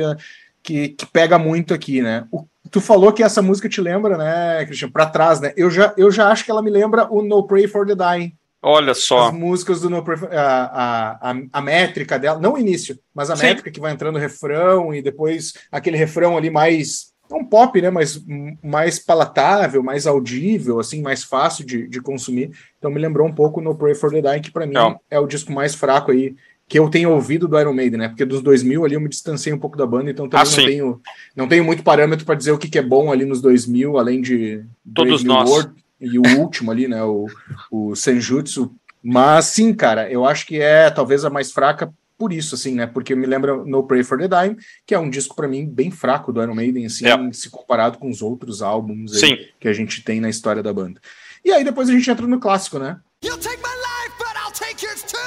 que, que pega muito aqui, né? O, tu falou que essa música te lembra, né, Cristian, para trás, né? Eu já, eu já acho que ela me lembra o No Pray for the Dying. Olha só. As músicas do No Pray for, a, a, a, métrica dela, não o início, mas a Sim. métrica que vai entrando no refrão e depois aquele refrão ali mais um pop, né, mais, mais palatável, mais audível, assim, mais fácil de, de consumir. Então me lembrou um pouco no Pray for the Dying, que para mim é. é o disco mais fraco aí que eu tenho ouvido do Iron Maiden, né? Porque dos 2000 ali eu me distanciei um pouco da banda, então também ah, não, tenho, não tenho muito parâmetro para dizer o que, que, é bom ali nos 2000, além de Todos nós. World e o último ali, né? O, o Senjutsu. Mas sim, cara, eu acho que é talvez a mais fraca por isso, assim, né? Porque me lembra No Pray for the Dime, que é um disco para mim bem fraco do Iron Maiden, assim, é. se comparado com os outros álbuns que a gente tem na história da banda. E aí depois a gente entra no clássico, né? You'll take my life, but I'll take yours too.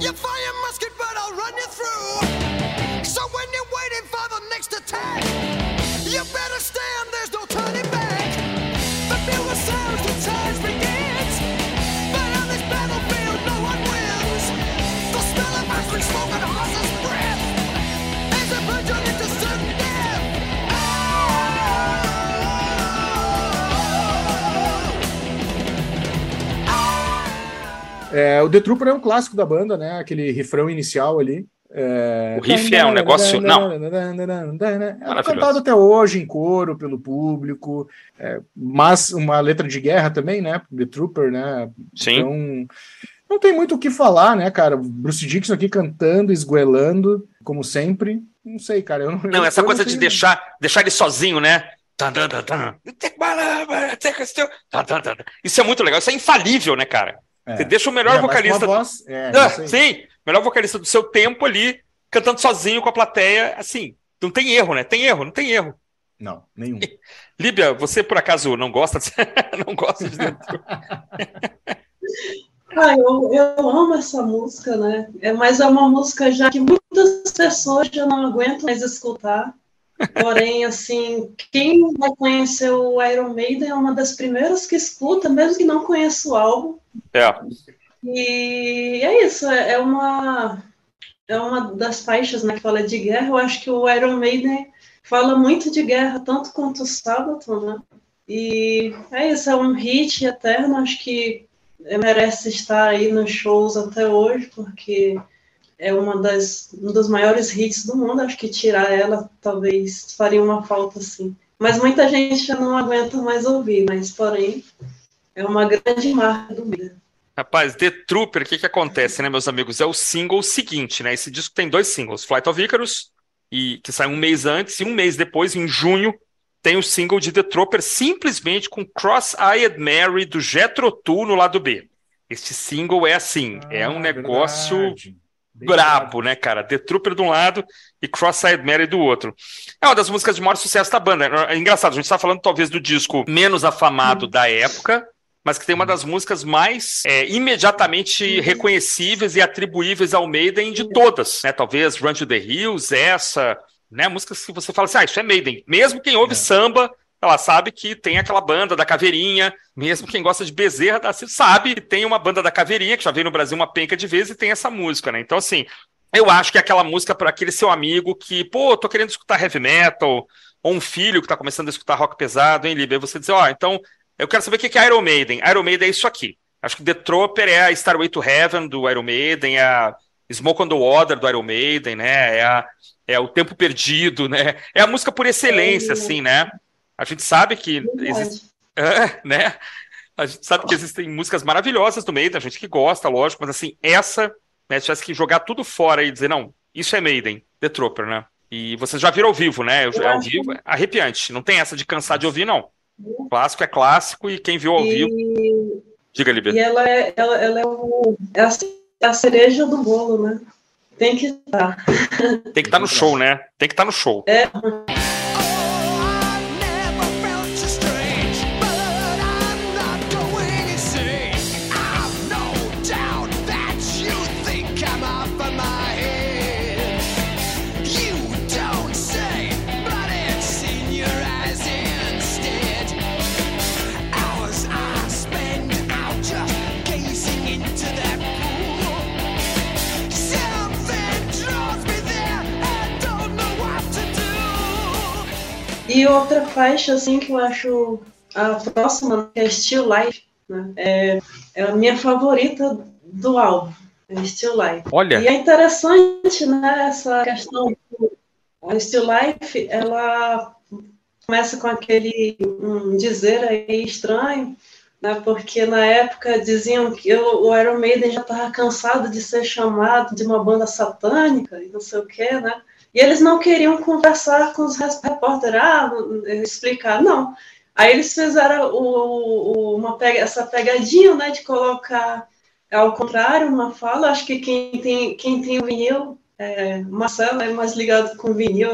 You fire musket, but I'll run you through. So when you're waiting for the next attack, É, o The Trooper é um clássico da banda, né? Aquele refrão inicial ali. É... O riff é um negócio. Não. É cantado até hoje em coro pelo público, é, mas uma letra de guerra também, né? The Trooper, né? Sim. Então, não tem muito o que falar, né, cara? Bruce Dixon aqui cantando, esguelando, como sempre. Não sei, cara. Eu não, não essa coisa não de deixar, deixar ele sozinho, né? Isso é muito legal, isso é infalível, né, cara? É. Você deixa o melhor é, vocalista. Voz, é, ah, sim, melhor vocalista do seu tempo ali, cantando sozinho com a plateia, assim. Não tem erro, né? Tem erro, não tem erro. Não, nenhum. Líbia, você por acaso não gosta de... não gosta de dentro? Ah, eu, eu amo essa música, né? É, mas é uma música já que muitas pessoas já não aguentam mais escutar. Porém, assim, quem vai conhecer o Iron Maiden é uma das primeiras que escuta, mesmo que não conheça o álbum. É. E é isso, é, é uma é uma das faixas né, que fala de guerra. Eu acho que o Iron Maiden fala muito de guerra, tanto quanto o Sabaton, né? E é isso, é um hit eterno. Acho que merece estar aí nos shows até hoje, porque é uma das, um dos maiores hits do mundo. Acho que tirar ela talvez faria uma falta, sim. Mas muita gente já não aguenta mais ouvir, mas porém é uma grande marca do meio. Rapaz, The Trooper, o que, que acontece, né, meus amigos? É o single seguinte, né? Esse disco tem dois singles, Flight of Icarus, e, que sai um mês antes, e um mês depois, em junho, tem o single de The Trooper simplesmente com Cross-Eyed Mary do Jethro Tull no lado B. Este single é assim, ah, é um negócio verdade. Brabo, né, cara? The Trooper de um lado e Cross-Eyed Mary do outro. É uma das músicas de maior sucesso da banda. É engraçado, a gente está falando talvez do disco menos afamado hum. da época, mas que tem uma das músicas mais é, imediatamente reconhecíveis e atribuíveis ao Maiden de todas, né? Talvez Run to the Hills, essa, né? Músicas que você fala assim, ah, isso é Maiden. Mesmo quem ouve é. samba ela sabe que tem aquela banda da Caveirinha, mesmo quem gosta de Bezerra da Silva sabe que tem uma banda da Caveirinha, que já veio no Brasil uma penca de vezes e tem essa música, né? Então, assim, eu acho que é aquela música para aquele seu amigo que, pô, tô querendo escutar heavy metal, ou um filho que tá começando a escutar rock pesado, hein, Liber? Você dizer, ó, oh, então, eu quero saber o que é Iron Maiden. Iron Maiden é isso aqui. Acho que The Trooper é a Starway to Heaven do Iron Maiden, é a Smoke on the Water do Iron Maiden, né? É, a, é o Tempo Perdido, né? É a música por excelência, assim, né? A gente sabe que existe, é, né? A gente sabe que existem músicas maravilhosas do Maiden, a gente que gosta, lógico, mas assim, essa, né, tivesse que jogar tudo fora e dizer, não, isso é Maiden, The Trooper, né? E vocês já viram ao vivo, né? Eu, ao vivo, é arrepiante. Não tem essa de cansar de ouvir, não. Clássico é clássico e quem viu ao e... vivo. Diga, Libia. E ela é, ela, ela é, o, é a cereja do bolo, né? Tem que estar. Tem que estar no show, né? Tem que estar no show. É. E outra faixa, assim, que eu acho a próxima, que é Still Life, né? é, é a minha favorita do álbum, é Still Life. Olha! E é interessante, né, essa questão do a Still Life, ela começa com aquele um dizer aí estranho, né, porque na época diziam que eu, o Iron Maiden já estava cansado de ser chamado de uma banda satânica e não sei o que, né? E eles não queriam conversar com os repórteres, ah, explicar, não. Aí eles fizeram o, o, uma pega, essa pegadinha, né, de colocar ao contrário uma fala. Acho que quem tem, quem tem o vinil, é, Marcelo é mais ligado com vinil,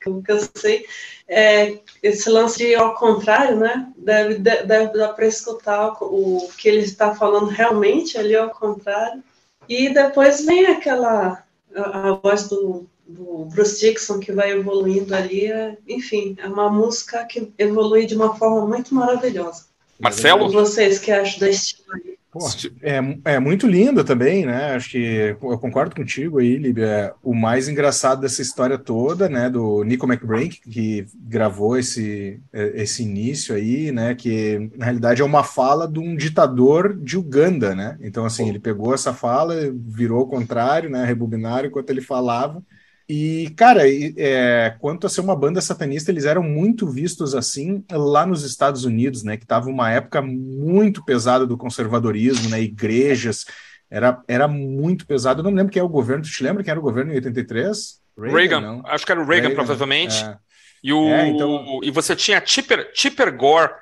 que eu sei. É, esse lance de ao contrário, né, deve, deve dar para escutar o, o que ele está falando realmente ali ao contrário. E depois vem aquela a, a voz do do Bruce Dixon que vai evoluindo ali, é, enfim, é uma música que evolui de uma forma muito maravilhosa. Marcelo? E vocês que acham da estilo aí? Pô, é, é muito linda também, né? Acho que eu concordo contigo aí, Líbia. É, o mais engraçado dessa história toda, né, do Nico McBrain, que gravou esse, é, esse início aí, né, que na realidade é uma fala de um ditador de Uganda, né? Então, assim, ele pegou essa fala, virou ao contrário, né, rebobinaram enquanto ele falava, e, cara, é, quanto a ser uma banda satanista, eles eram muito vistos assim lá nos Estados Unidos, né? Que tava uma época muito pesada do conservadorismo, né? Igrejas, era, era muito pesado. Eu não lembro quem é o governo. Tu te lembra quem era o governo em 83? Reagan, Reagan acho que era o Reagan, Reagan provavelmente. É. E, o, é, então... e você tinha Tipper, Tipper Gore,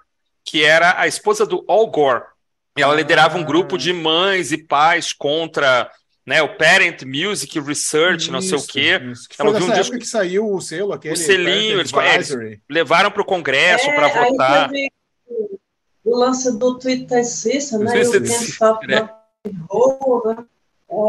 que era a esposa do Al Gore. E ela ah. liderava um grupo de mães e pais contra né, o Parent Music Research, isso, não sei o quê. Isso. Que foi nessa um disco que saiu o selo, aquele. O selinho, eles, eles, levaram para o Congresso é, para votar. O lance do Twitter Cissa, né? E o né?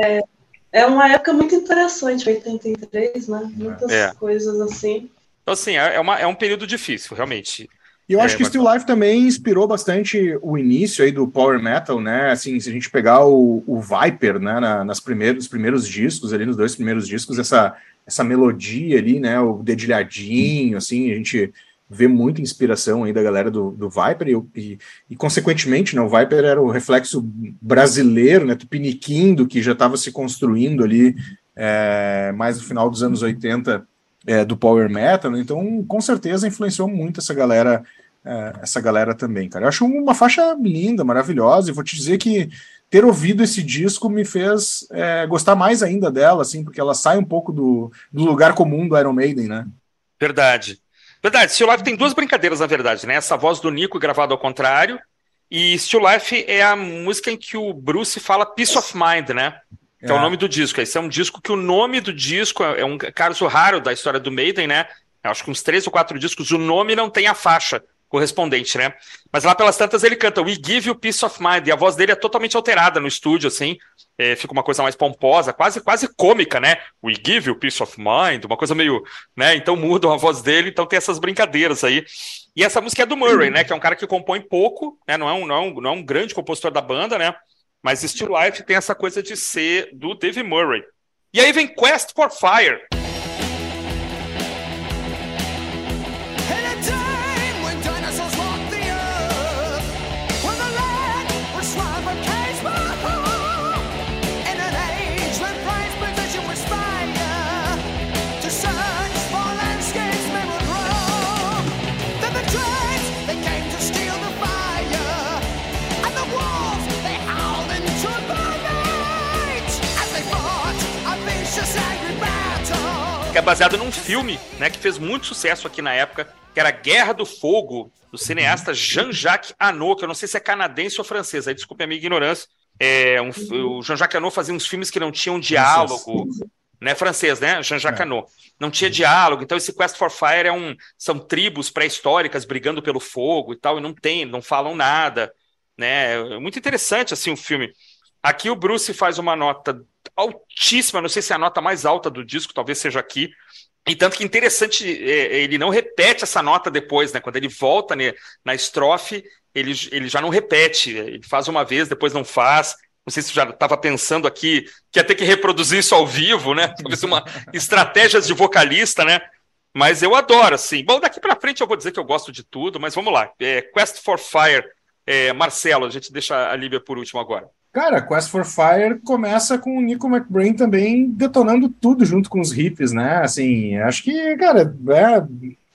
É, é uma época muito interessante, 83, né? Muitas é. coisas assim. Então, assim, é, é, uma, é um período difícil, realmente. E eu acho é, que Still Life também inspirou bastante o início aí do power metal, né? Assim, se a gente pegar o, o Viper, né, na, nas primeiros, primeiros discos ali, nos dois primeiros discos, essa, essa melodia ali, né, o dedilhadinho, assim, a gente vê muita inspiração aí da galera do, do Viper e, e, e, consequentemente, né, o Viper era o reflexo brasileiro, né, tupiniquim que já estava se construindo ali é, mais no final dos anos 80 é, do power metal, então com certeza influenciou muito essa galera, é, essa galera também, cara. Eu acho uma faixa linda, maravilhosa, e vou te dizer que ter ouvido esse disco me fez é, gostar mais ainda dela, assim, porque ela sai um pouco do, do lugar comum do Iron Maiden, né? Verdade. Verdade, Seu Live tem duas brincadeiras, na verdade, né? Essa voz do Nico gravada ao contrário, E Still Life é a música em que o Bruce fala Peace of Mind, né? Que é, é o nome do disco. Esse é um disco que o nome do disco é um caso raro da história do Maiden, né? Acho que uns três ou quatro discos, o nome não tem a faixa correspondente, né? Mas lá pelas tantas ele canta We Give You Peace of Mind, e a voz dele é totalmente alterada no estúdio, assim, é, fica uma coisa mais pomposa, quase quase cômica, né? We Give You Peace of Mind, uma coisa meio, né? Então mudam a voz dele, então tem essas brincadeiras aí. E essa música é do Murray, né? Que é um cara que compõe pouco, né? Não é um, não é um, não é um grande compositor da banda, né? Mas Still Life tem essa coisa de ser do Dave Murray. E aí vem Quest for Fire. Que é baseado num filme, né, que fez muito sucesso aqui na época, que era Guerra do Fogo, do cineasta Jean-Jacques Annaud, que eu não sei se é canadense ou francês, aí desculpe a minha ignorância. É, um, o Jean-Jacques Annaud fazia uns filmes que não tinham diálogo, né, francês, né, Jean-Jacques é. Annaud. Não tinha diálogo, então esse Quest for Fire é um, são tribos pré-históricas brigando pelo fogo e tal, e não tem, não falam nada, né, é muito interessante, assim, o filme. Aqui o Bruce faz uma nota altíssima, não sei se é a nota mais alta do disco, talvez seja aqui. E tanto que interessante, é, ele não repete essa nota depois, né? Quando ele volta né, na estrofe, ele, ele já não repete, ele faz uma vez, depois não faz. Não sei se já estava pensando aqui que ia ter que reproduzir isso ao vivo, né? Talvez uma estratégias de vocalista, né? Mas eu adoro, assim. Bom, daqui para frente eu vou dizer que eu gosto de tudo, mas vamos lá. É, Quest for Fire, é, Marcelo, a gente deixa a Lívia por último agora. Cara, Quest for Fire começa com o Nico McBrain também detonando tudo junto com os riffs, né? Assim, acho que, cara,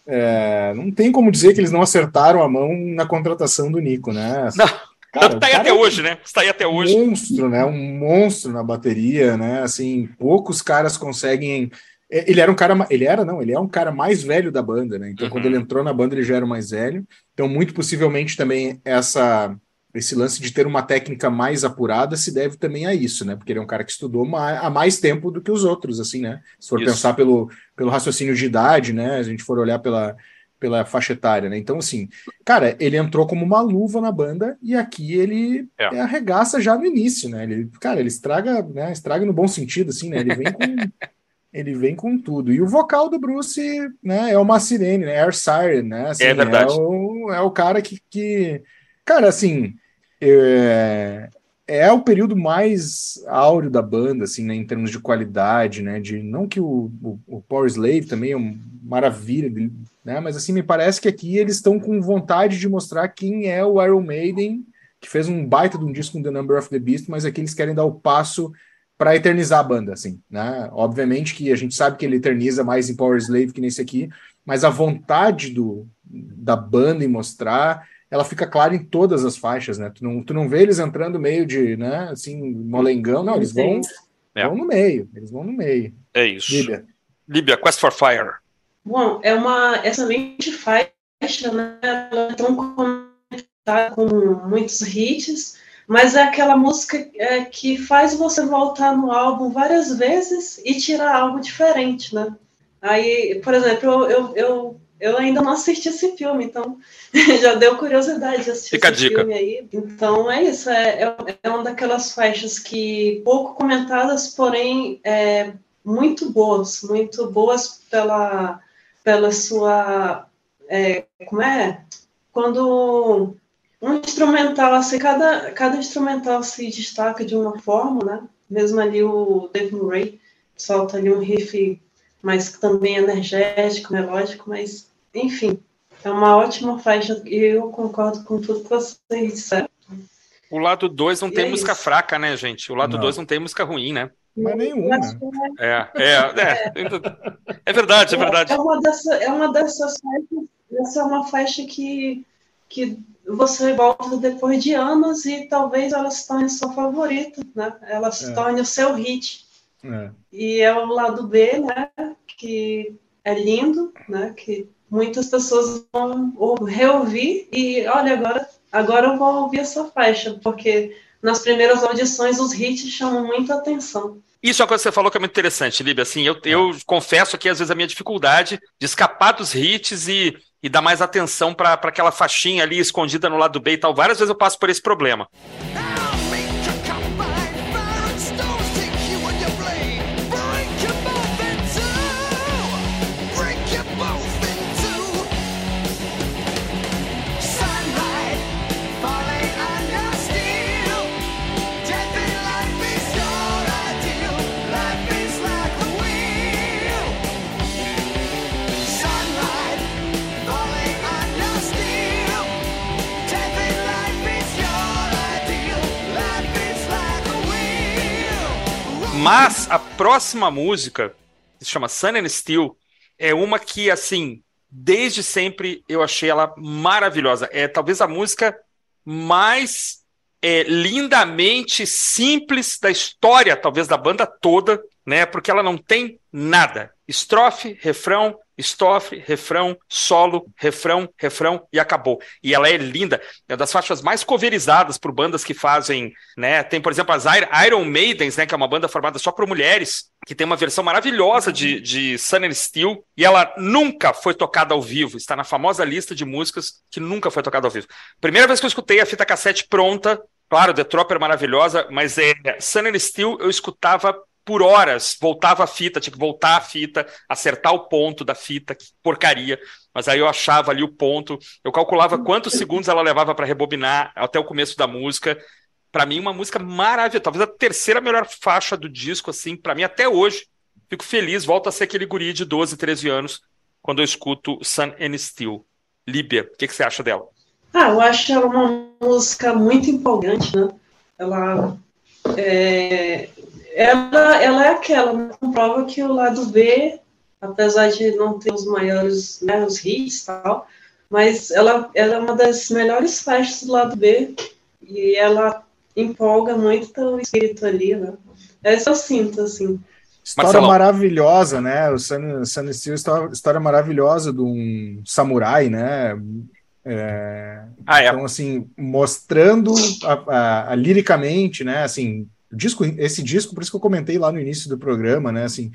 é, é, não tem como dizer que eles não acertaram a mão na contratação do Nico, né? Não. Cara, tá aí até é hoje, né? Está aí até hoje. Um monstro, né? Um monstro na bateria, né? Assim, poucos caras conseguem. É, ele era um cara. Ele era, não, ele é um cara mais velho da banda, né? Então, uhum. quando ele entrou na banda, ele já era o mais velho. Então, muito possivelmente também essa esse lance de ter uma técnica mais apurada se deve também a isso, né? Porque ele é um cara que estudou mais, há mais tempo do que os outros, assim, né? Se for isso. pensar pelo, pelo raciocínio de idade, né? Se a gente for olhar pela, pela faixa etária, né? Então, assim, cara, ele entrou como uma luva na banda e aqui ele é. arregaça já no início, né? Ele, cara, ele estraga, né? Estraga no bom sentido, assim, né? Ele vem com. ele vem com tudo. E o vocal do Bruce, né, é uma sirene, né? Air Siren, né? Assim, é verdade. É o, é o cara que, que Cara, assim, é, é o período mais áureo da banda, assim, né, em termos de qualidade, né, de não que o, o, o Power Slave também é uma maravilha, né, mas assim, me parece que aqui eles estão com vontade de mostrar quem é o Iron Maiden, que fez um baita de um disco com The Number of the Beast, mas aqui eles querem dar o passo para eternizar a banda, assim, né, obviamente que a gente sabe que ele eterniza mais em Power Slave que nesse aqui, mas a vontade do, da banda em mostrar ela fica clara em todas as faixas, né? Tu não, tu não vê eles entrando meio de, né, assim, molengão, não, eles vão, é. vão no meio, eles vão no meio. É isso. Líbia. Líbia, Quest for Fire. Bom, é uma excelente faixa, né? Ela é tão comentada com muitos hits, mas é aquela música é, que faz você voltar no álbum várias vezes e tirar algo diferente, né? Aí, por exemplo, eu, eu, eu eu ainda não assisti esse filme, então já deu curiosidade de assistir Fica esse filme aí. Então é isso, é, é, é uma daquelas faixas que pouco comentadas, porém é, muito boas, muito boas pela, pela sua. É, como é? Quando um instrumental, assim, cada, cada instrumental se destaca de uma forma, né? Mesmo ali o Dave Murray solta ali um riff mais também energético, melódico, mas enfim, é uma ótima faixa e eu concordo com tudo que vocês disseram. O lado 2 não e tem é música isso. fraca, né, gente? O lado 2 não. não. tem música ruim, né? Mas nenhuma. É, é, é, é verdade, é verdade. É uma, dessa, é uma dessas faixas, essa é uma faixa que, que você volta depois de anos e talvez ela se torne sua favorita, né? Ela se é. torne o seu hit. É. E é o lado B, né? Que é lindo, né? Que muitas pessoas vão reouvir e olha agora agora eu vou ouvir essa faixa, porque nas primeiras audições os hits chamam muita atenção. Isso é uma coisa que você falou que é muito interessante, Líbia. Assim, eu, eu confesso aqui, às vezes, a minha dificuldade de escapar dos hits e, e dar mais atenção para aquela faixinha ali escondida no lado B e tal. Várias vezes eu passo por esse problema. Mas a próxima música, que se chama Sun and Steel, é uma que, assim, desde sempre eu achei ela maravilhosa. É talvez a música mais é, lindamente simples da história, talvez da banda toda, né? Porque ela não tem nada. Estrofe, refrão, estrofe, refrão, solo, refrão, refrão e acabou. E ela é linda, é uma das faixas mais coverizadas por bandas que fazem, né? Tem, por exemplo, as Iron Maidens, né? Que é uma banda formada só por mulheres, que tem uma versão maravilhosa de, de Sun and Steel, e ela nunca foi tocada ao vivo. Está na famosa lista de músicas que nunca foi tocada ao vivo. Primeira vez que eu escutei a fita cassete pronta, claro, The Tropper é maravilhosa, mas é Sun and Steel eu escutava por horas, voltava a fita, tinha que voltar a fita, acertar o ponto da fita, que porcaria. Mas aí eu achava ali o ponto, eu calculava quantos segundos ela levava para rebobinar até o começo da música. Para mim, uma música maravilhosa, talvez a terceira melhor faixa do disco, assim, para mim até hoje. Fico feliz, volta a ser aquele guri de 12, 13 anos, quando eu escuto Sun and Steel. Líbia, o que, que você acha dela? Ah, eu acho ela uma música muito empolgante, né? Ela é, ela, ela é aquela, né? comprova que o lado B, apesar de não ter os maiores, né, os hits e tal, mas ela, ela é uma das melhores faixas do lado B e ela empolga muito o espírito ali, né? Essa eu sinto, assim. História Marcelo. maravilhosa, né? O Sun, Sun Steel, história, história maravilhosa de um samurai, né? É, ah, é. Então, assim, mostrando a, a, a, liricamente, né? Assim, disco, esse disco, por isso que eu comentei lá no início do programa, né? Assim,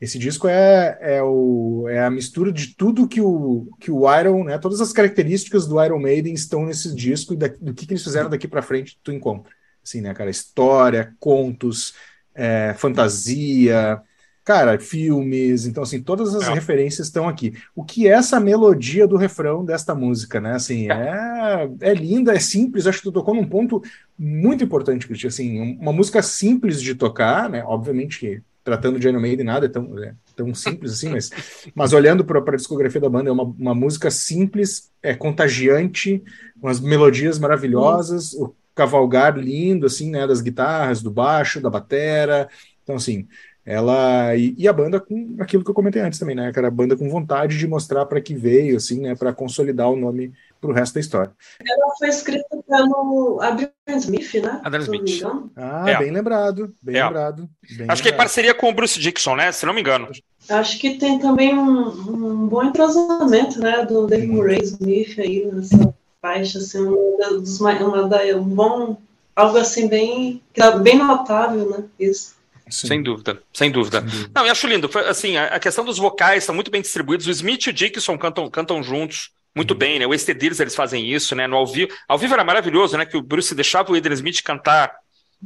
esse disco é, é, o, é a mistura de tudo que o, que o Iron, né? Todas as características do Iron Maiden estão nesse disco e da, do que, que eles fizeram daqui para frente, tu encontra. Assim, né, cara? História, contos, é, fantasia, cara, filmes, então assim, todas as é. referências estão aqui. O que é essa melodia do refrão desta música, né? Assim, é, é linda, é simples, acho que tu tocou num ponto muito importante, Cristian, assim, uma música simples de tocar, né? Obviamente que tratando de Iron Maiden nada é tão, é tão simples assim, mas, mas olhando para a discografia da banda, é uma, uma música simples, é contagiante, umas melodias maravilhosas, o cavalgar lindo, assim, né, das guitarras, do baixo, da batera, então, assim, ela e, e, a banda com aquilo que eu comentei antes também, né? Aquela banda com vontade de mostrar para que veio, assim, né? Para consolidar o nome para o resto da história. Ela foi escrita pelo Adrian Smith, né? Adrian Smith. Ah, é. bem lembrado, bem é. lembrado. Bem Acho lembrado. que é parceria com o Bruce Dixon, né? Se não me engano. Acho que tem também um, um bom entrosamento, né? Do Dave Murray Smith aí nessa faixa, assim, um, dos, uma, da, um bom algo assim bem bem notável, né? Isso. Sem dúvida, sem dúvida. Sem dúvida. Não, eu acho lindo. Assim, a, questão dos vocais estão muito bem distribuídos. O Smith e o Dickinson cantam, cantam juntos muito uhum. bem, né? O Estedirs eles fazem isso, né? No ao vivo. Ao vivo era maravilhoso, né? Que o Bruce deixava o Adrian Smith cantar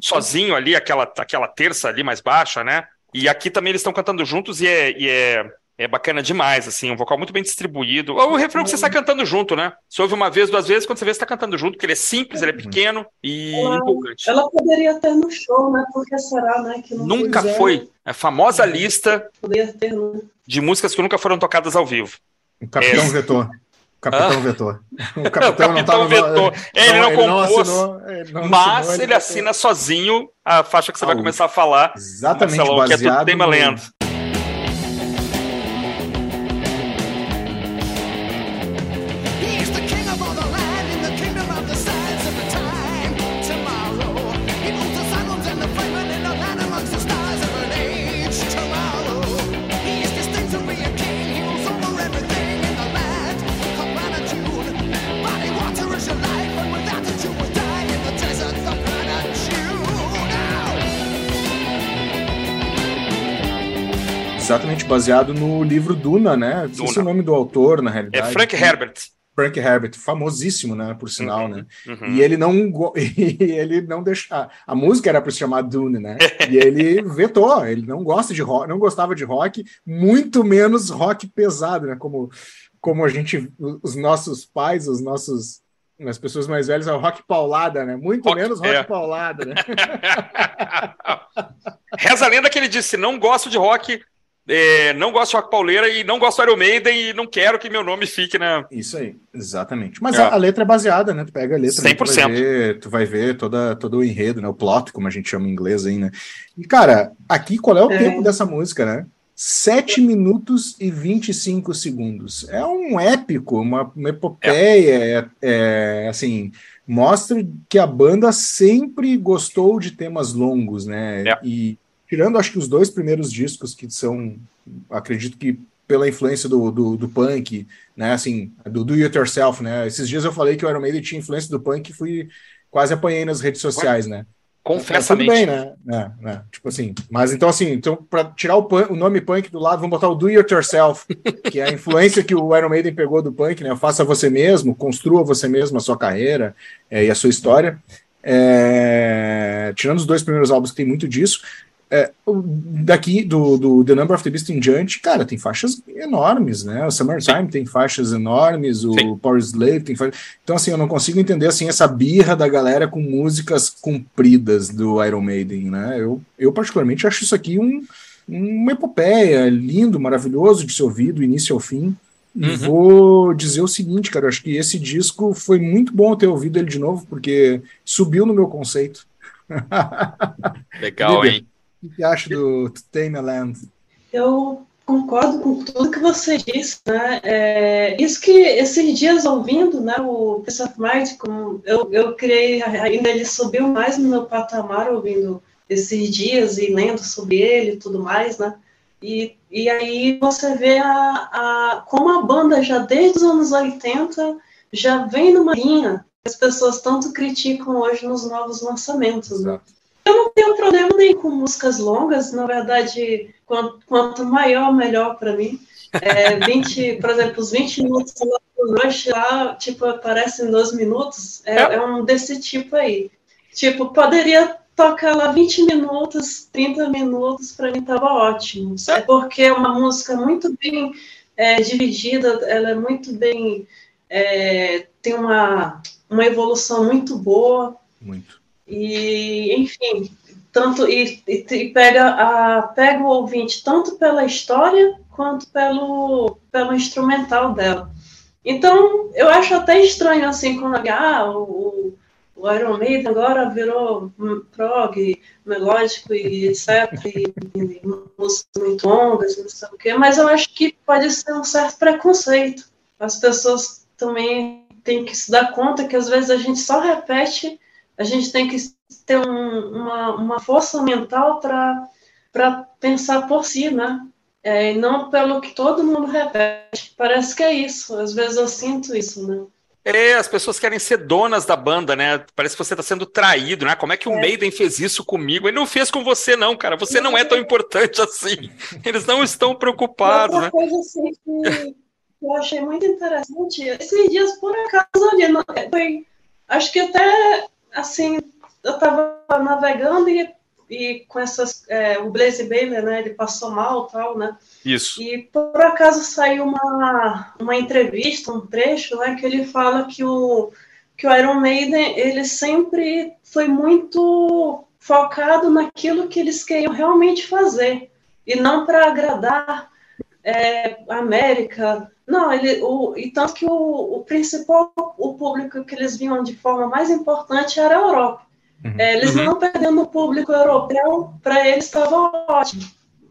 sozinho ali, aquela, aquela terça ali mais baixa, né? E aqui também eles estão cantando juntos e é, e é é bacana demais, assim, um vocal muito bem distribuído. O refrão que você sai cantando junto, né? Você ouve uma vez, duas vezes, quando você vê, você tá cantando junto, porque ele é simples, ele é pequeno e ela, empolgante. Ela poderia ter no show, né? Porque será, né? Que nunca foi. A famosa lista ter, né? de músicas que nunca foram tocadas ao vivo. O Capitão é. Vetor. O Capitão ah? Vetor. O Capitão, o Capitão Vetor. É, ele não, ele compôs, não assinou, ele não mas assinou, ele, ele assina sozinho a faixa que você ah, vai começar a falar. Exatamente, Marcelão, baseado que é tudo tema no... lendo. Exatamente, baseado no livro Duna, né? Duna. Esse é o nome do autor, na realidade. É Frank Herbert. Frank Herbert, famosíssimo, né, por sinal, uhum, né? Uhum. E ele não e ele não deixa a música era para se chamar Dune, né? e ele vetou, ele não gosta de rock, não gostava de rock, muito menos rock pesado, né? Como como a gente os nossos pais, os nossos as pessoas mais velhas é o rock paulada, né? Muito rock, menos rock é. paulada, né? Reza a lenda que ele disse: não gosto de rock é, não gosto de rock pauleira e não gosto do Iron Maiden e não quero que meu nome fique na. Isso aí, exatamente. Mas é. a, a, letra é baseada, né? Tu pega a letra, 100%. Tu, vai ver, tu vai ver toda, todo o enredo, né? O plot, como a gente chama em inglês aí, né? E, cara, aqui qual é o é. tempo dessa música, né? 7 minutos e 25 segundos. É um épico, uma, uma epopeia, é. é, assim, mostra que a banda sempre gostou de temas longos, né? É. E tirando acho que os dois primeiros discos que são, acredito que pela influência do, do, do, punk, né, assim, do do it yourself, né, esses dias eu falei que o Iron Maiden tinha influência do punk e fui, quase apanhei nas redes sociais, né. Confessamente. Tudo bem, né? É, né? Tipo assim, mas então assim, então para tirar o, punk, o, nome punk do lado, vamos botar o do it yourself, que é a influência que o Iron Maiden pegou do punk, né? Faça você mesmo, construa você mesmo a sua carreira é, e a sua história. É, tirando os dois primeiros álbuns que tem muito disso, é, daqui do, do The Number of the Beast em diante, cara, tem faixas enormes, né? O Summertime Sim. tem faixas enormes, o Sim. Power Slave tem faixas. Então, assim, eu não consigo entender assim essa birra da galera com músicas compridas do Iron Maiden, né? Eu, eu particularmente acho isso aqui um, uma epopeia lindo, maravilhoso de ser ouvido, do início ao fim. E uhum. vou dizer o seguinte, cara, eu acho que esse disco foi muito bom ter ouvido ele de novo, porque subiu no meu conceito. Legal, hein? O que acha do Tame Land? Eu concordo com tudo que você disse, né? É, isso que esses dias ouvindo, né, o Peace of Mind, como eu, eu criei, ainda ele subiu mais no meu patamar ouvindo esses dias e lendo sobre ele e tudo mais, né? E, e aí você vê a, a, como a banda já desde os anos 80 já vem numa linha que as pessoas tanto criticam hoje nos novos lançamentos. Né? Eu não tenho problema nem com músicas longas, na verdade, quanto, quanto maior, melhor para mim. É, 20, por exemplo, os 20 minutos do Rush lá, tipo, aparecem 12 minutos, é, é. é, um desse tipo aí. Tipo, poderia tocar lá 20 minutos, 30 minutos, para mim tava ótimo. É porque é uma música muito bem é, dividida, ela é muito bem. É, tem uma, uma evolução muito boa. Muito. E, enfim, tanto e, e, pega, a, pega o ouvinte tanto pela história quanto pelo, pelo instrumental dela. Então, eu acho até estranho, assim, quando ah, o, o Iron Maiden agora virou prog, melódico e etc, e, e músicas muito longas, não sei o quê, mas eu acho que pode ser um certo preconceito. As pessoas também têm que se dar conta que às vezes a gente só repete a gente tem que ter um, uma, uma força mental para pensar por si, né? É, e não pelo que todo mundo repete. Parece que é isso. Às vezes eu sinto isso, né? É, as pessoas querem ser donas da banda, né? Parece que você está sendo traído, né? Como é que o é. Maiden fez isso comigo? Ele não fez com você, não, cara. Você não é tão importante assim. Eles não estão preocupados, Outra né? coisa assim que eu achei muito interessante, esses dias, por acaso, ali, foi, acho que até assim, eu estava navegando e, e com essas. É, o Blaze Baylor, né? Ele passou mal tal, né? Isso. E por acaso saiu uma, uma entrevista, um trecho, né? Que ele fala que o, que o Iron Maiden ele sempre foi muito focado naquilo que eles queriam realmente fazer e não para agradar é, América, não, ele, o, e tanto que o, o principal, o público que eles viam de forma mais importante era a Europa. Uhum. É, eles uhum. não perdendo o público europeu, para eles estava ótimo.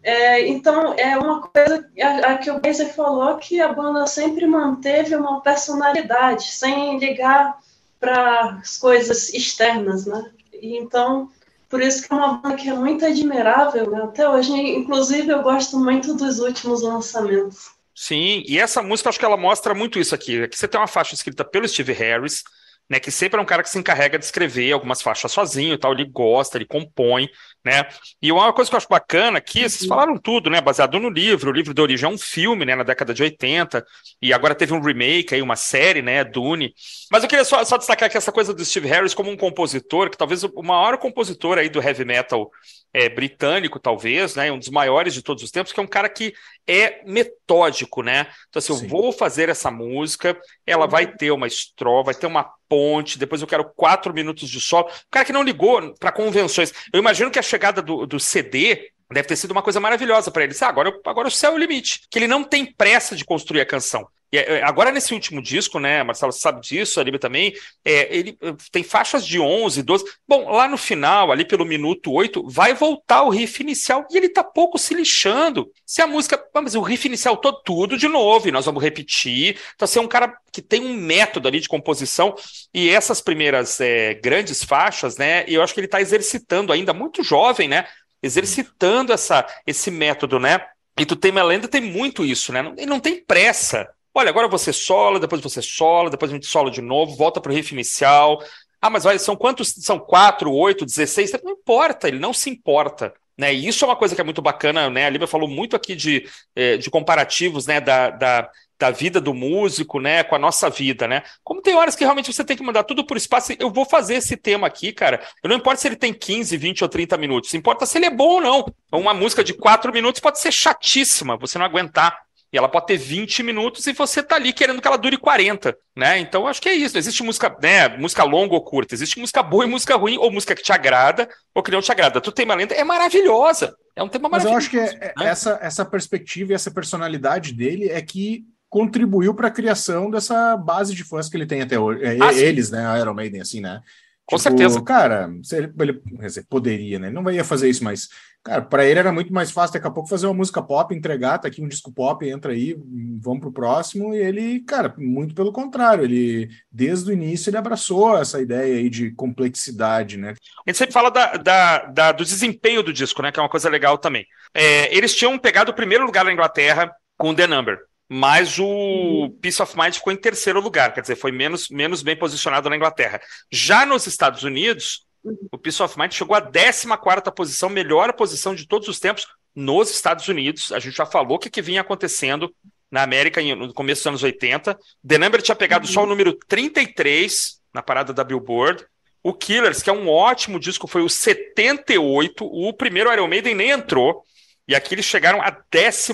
É, então, é uma coisa a, a que o Blazer falou que a banda sempre manteve uma personalidade, sem ligar para as coisas externas, né? E, então, por isso que é uma banda que é muito admirável, né? Até hoje, inclusive, eu gosto muito dos últimos lançamentos. Sim, e essa música acho que ela mostra muito isso aqui. Aqui você tem uma faixa escrita pelo Steve Harris, né? Que sempre é um cara que se encarrega de escrever algumas faixas sozinho e tal, ele gosta, ele compõe, né? E uma coisa que eu acho bacana aqui, vocês uhum. falaram tudo, né? Baseado no livro, o livro de origem é um filme, né? Na década de 80, e agora teve um remake aí, uma série, né? Dune. Mas eu queria só, só destacar aqui essa coisa do Steve Harris como um compositor, que talvez o maior compositor aí do heavy metal é, britânico, talvez, né? Um dos maiores de todos os tempos, que é um cara que é metódico, né? Então, assim, Sim. eu vou fazer essa música, ela vai uhum. ter uma estrofa, vai ter uma ponte, depois eu quero quatro minutos de solo. O cara que não ligou para convenções. Eu imagino que a chegada do, do CD deve ter sido uma coisa maravilhosa para ele. Ah, agora, agora o céu é o limite. Que ele não tem pressa de construir a canção. E é, agora, nesse último disco, né, Marcelo, sabe disso, a Líbia também, é, ele eh, tem faixas de 11, 12. Bom, lá no final, ali pelo minuto 8, vai voltar o riff inicial e ele tá pouco se lixando. Se a música. Mas o riff inicial todo, tudo de novo, e nós vamos repetir. Então, você é um cara que tem um método ali de composição, e essas primeiras é, grandes faixas, né, eu acho que ele está exercitando ainda, muito jovem, né, exercitando essa, esse método, né. E tu tem Melenda tem muito isso, né? Ele não tem pressa. Olha, agora você sola, depois você sola, depois a gente sola de novo, volta para o riff inicial. Ah, mas vai, são quantos? São 4, 8, 16? Não importa, ele não se importa. Né? E isso é uma coisa que é muito bacana, né? A Lívia falou muito aqui de, eh, de comparativos né? da, da, da vida do músico, né, com a nossa vida, né? Como tem horas que realmente você tem que mandar tudo por espaço, eu vou fazer esse tema aqui, cara. Eu não importa se ele tem 15, 20 ou 30 minutos, importa se ele é bom ou não. Uma música de 4 minutos pode ser chatíssima, você não aguentar. E ela pode ter 20 minutos e você tá ali querendo que ela dure 40, né? Então acho que é isso. Existe música, né, música longa ou curta, existe música boa e música ruim, ou música que te agrada ou que não te agrada. Tu tem uma lenda é maravilhosa. É um tema maravilhoso. Mas eu acho que é, né? essa, essa perspectiva e essa personalidade dele é que contribuiu para a criação dessa base de fãs que ele tem até hoje. É, ah, eles, sim. né? A Iron Maiden, assim, né? Com tipo, certeza. Cara, ele, ele dizer, poderia, né? Ele não ia fazer isso, mas, cara, para ele era muito mais fácil daqui a pouco fazer uma música pop, entregar, tá aqui um disco pop, entra aí, vamos pro próximo. E ele, cara, muito pelo contrário, ele, desde o início, ele abraçou essa ideia aí de complexidade, né? A gente sempre fala da, da, da do desempenho do disco, né? Que é uma coisa legal também. É, eles tinham pegado o primeiro lugar na Inglaterra com The Number mas o. Peace of Mind ficou em terceiro lugar, quer dizer, foi menos, menos bem posicionado na Inglaterra. Já nos Estados Unidos, o Peace of Mind chegou à 14 posição, melhor posição de todos os tempos nos Estados Unidos. A gente já falou o que, que vinha acontecendo na América no começo dos anos 80. The Number tinha pegado uhum. só o número 33 na parada da Billboard. O Killers, que é um ótimo disco, foi o 78. O primeiro Iron Maiden nem entrou. E aqui eles chegaram a 14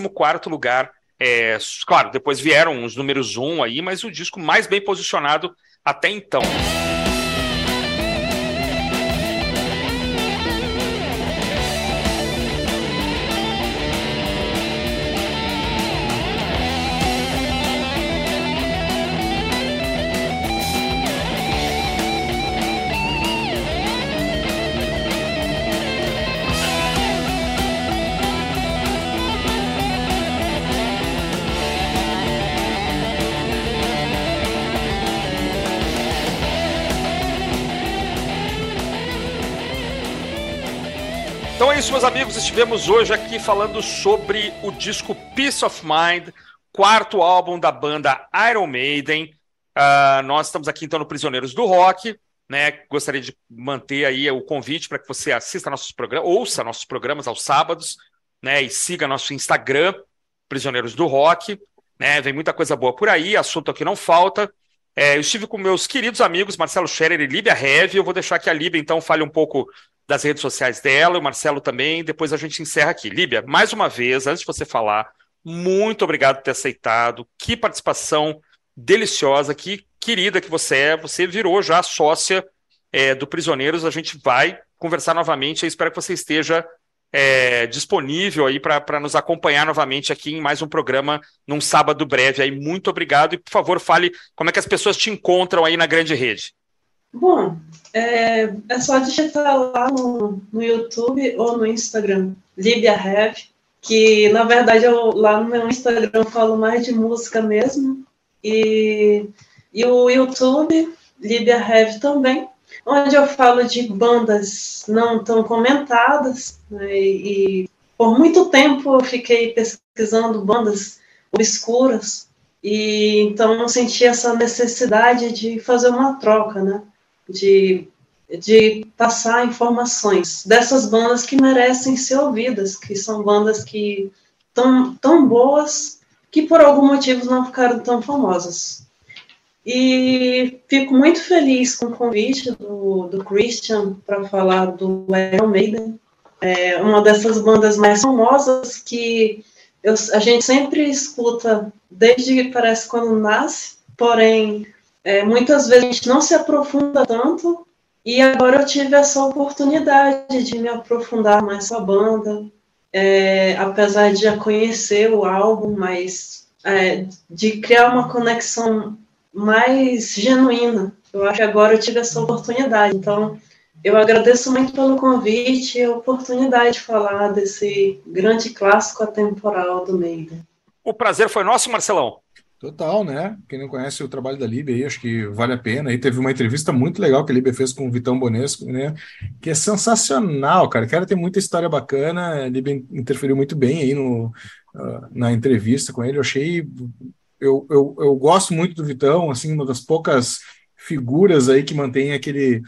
lugar é, claro, depois vieram os números um aí, mas o disco mais bem posicionado até então. Estivemos hoje aqui falando sobre o disco Peace of Mind, quarto álbum da banda Iron Maiden. Uh, nós estamos aqui então no Prisioneiros do Rock. Né? Gostaria de manter aí o convite para que você assista nossos programas, ouça nossos programas aos sábados, né? E siga nosso Instagram, Prisioneiros do Rock. Né? Vem muita coisa boa por aí, assunto aqui não falta. É, eu estive com meus queridos amigos Marcelo Scherer e Líbia Heavy. Eu vou deixar que a Líbia então fale um pouco das redes sociais dela, o Marcelo também. Depois a gente encerra aqui. Líbia, mais uma vez, antes de você falar, muito obrigado por ter aceitado. Que participação deliciosa, que querida que você é. Você virou já sócia é, do Prisioneiros. A gente vai conversar novamente. Eu espero que você esteja é, disponível aí para nos acompanhar novamente aqui em mais um programa num sábado breve. Aí muito obrigado e por favor fale como é que as pessoas te encontram aí na grande rede. Bom, é, é só digitar lá no, no YouTube ou no Instagram, Libia Heavy, que na verdade eu lá no meu Instagram falo mais de música mesmo, e, e o YouTube, Libia Heavy também, onde eu falo de bandas não tão comentadas, né, e, e por muito tempo eu fiquei pesquisando bandas obscuras, E então eu senti essa necessidade de fazer uma troca, né? De, de passar informações dessas bandas que merecem ser ouvidas, que são bandas que tão, tão boas que por algum motivo não ficaram tão famosas. E fico muito feliz com o convite do, do Christian para falar do Iron Maiden, é uma dessas bandas mais famosas que eu, a gente sempre escuta desde parece quando nasce, porém é, muitas vezes a gente não se aprofunda tanto e agora eu tive essa oportunidade de me aprofundar mais com a banda, é, apesar de já conhecer o álbum, mas é, de criar uma conexão mais genuína. Eu acho que agora eu tive essa oportunidade. Então, eu agradeço muito pelo convite e a oportunidade de falar desse grande clássico atemporal do Maiden. O prazer foi nosso, Marcelão. Total, né? Quem não conhece o trabalho da Líbia aí, acho que vale a pena. Aí teve uma entrevista muito legal que a Líbia fez com o Vitão Bonesco, né? Que é sensacional, cara. O cara tem muita história bacana. A Líbia interferiu muito bem aí no, uh, na entrevista com ele. Eu achei. Eu, eu, eu gosto muito do Vitão, assim, uma das poucas figuras aí que mantém aquele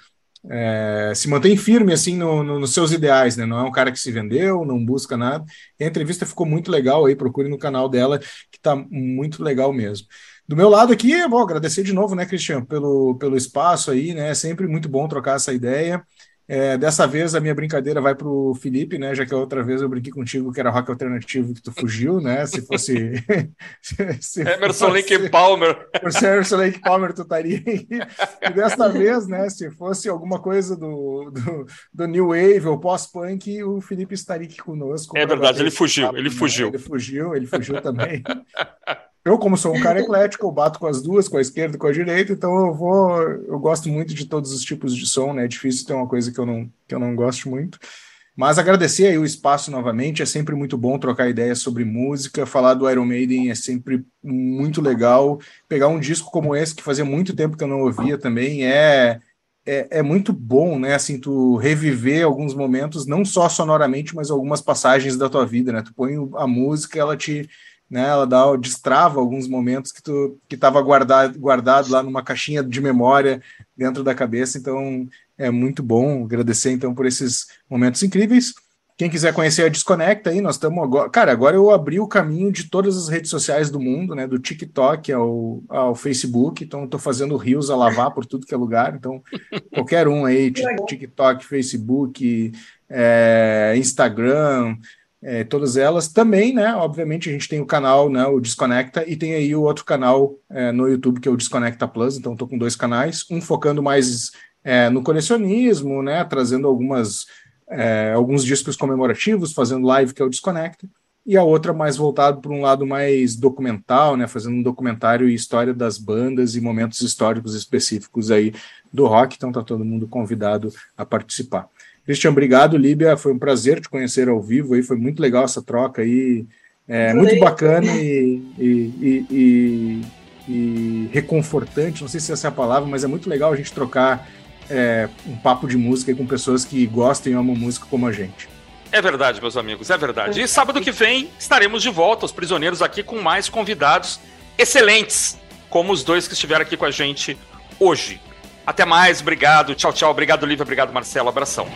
é, se mantém firme assim no, no, nos seus ideais, né? Não é um cara que se vendeu, não busca nada. E a entrevista ficou muito legal aí, procure no canal dela, que está muito legal mesmo. Do meu lado aqui, vou agradecer de novo, né, Cristiano, pelo, pelo espaço aí, né? É sempre muito bom trocar essa ideia. É, dessa vez a minha brincadeira vai para o Felipe, né? Já que a outra vez eu brinquei contigo que era rock alternativo que tu fugiu, né? Se fosse. se Emerson fosse, Lake Palmer. Por ser Emerson Lake Palmer, tu estaria aí. E desta vez, né? Se fosse alguma coisa do, do, do New Wave ou pós-punk, o Felipe estaria aqui conosco. É verdade, ele fugiu, papo, ele né? fugiu. Ele fugiu, ele fugiu também. Eu, como sou um cara eclético, eu bato com as duas, com a esquerda com a direita, então eu vou. Eu gosto muito de todos os tipos de som, né? É difícil ter uma coisa que eu não, que eu não gosto muito. Mas agradecer aí o espaço novamente, é sempre muito bom trocar ideias sobre música, falar do Iron Maiden é sempre muito legal. Pegar um disco como esse, que fazia muito tempo que eu não ouvia também, é, é, é muito bom, né? Assim, tu reviver alguns momentos, não só sonoramente, mas algumas passagens da tua vida, né? Tu põe a música, ela te né? Ela dá, destrava alguns momentos que tu que estava guardado, guardado lá numa caixinha de memória dentro da cabeça. Então é muito bom agradecer então por esses momentos incríveis. Quem quiser conhecer a Desconecta aí, nós estamos agora. Cara, agora eu abri o caminho de todas as redes sociais do mundo, né? Do TikTok ao, ao Facebook. Então, estou fazendo rios a lavar por tudo que é lugar. Então, qualquer um aí, TikTok, Facebook, é, Instagram, é, todas elas. Também, né, obviamente, a gente tem o canal, né, o Desconecta, e tem aí o outro canal é, no YouTube, que é o Desconecta Plus, então estou com dois canais, um focando mais é, no colecionismo, né, trazendo algumas, é, alguns discos comemorativos, fazendo live, que é o Desconecta, e a outra mais voltado para um lado mais documental, né, fazendo um documentário e história das bandas e momentos históricos específicos aí do rock, então está todo mundo convidado a participar. Christian, obrigado, Líbia. Foi um prazer te conhecer ao vivo aí. Foi muito legal essa troca aí. É, muito bacana e, e, e, e, reconfortante. Não sei se essa é a palavra, mas é muito legal a gente trocar é, um papo de música com pessoas que gostam e amam música como a gente. É verdade, meus amigos, é verdade. E sábado que vem estaremos de volta, os prisioneiros, aqui com mais convidados excelentes, como os dois que estiveram aqui com a gente hoje. Até mais, obrigado, tchau, tchau, obrigado, Lívia, obrigado, Marcelo, abração.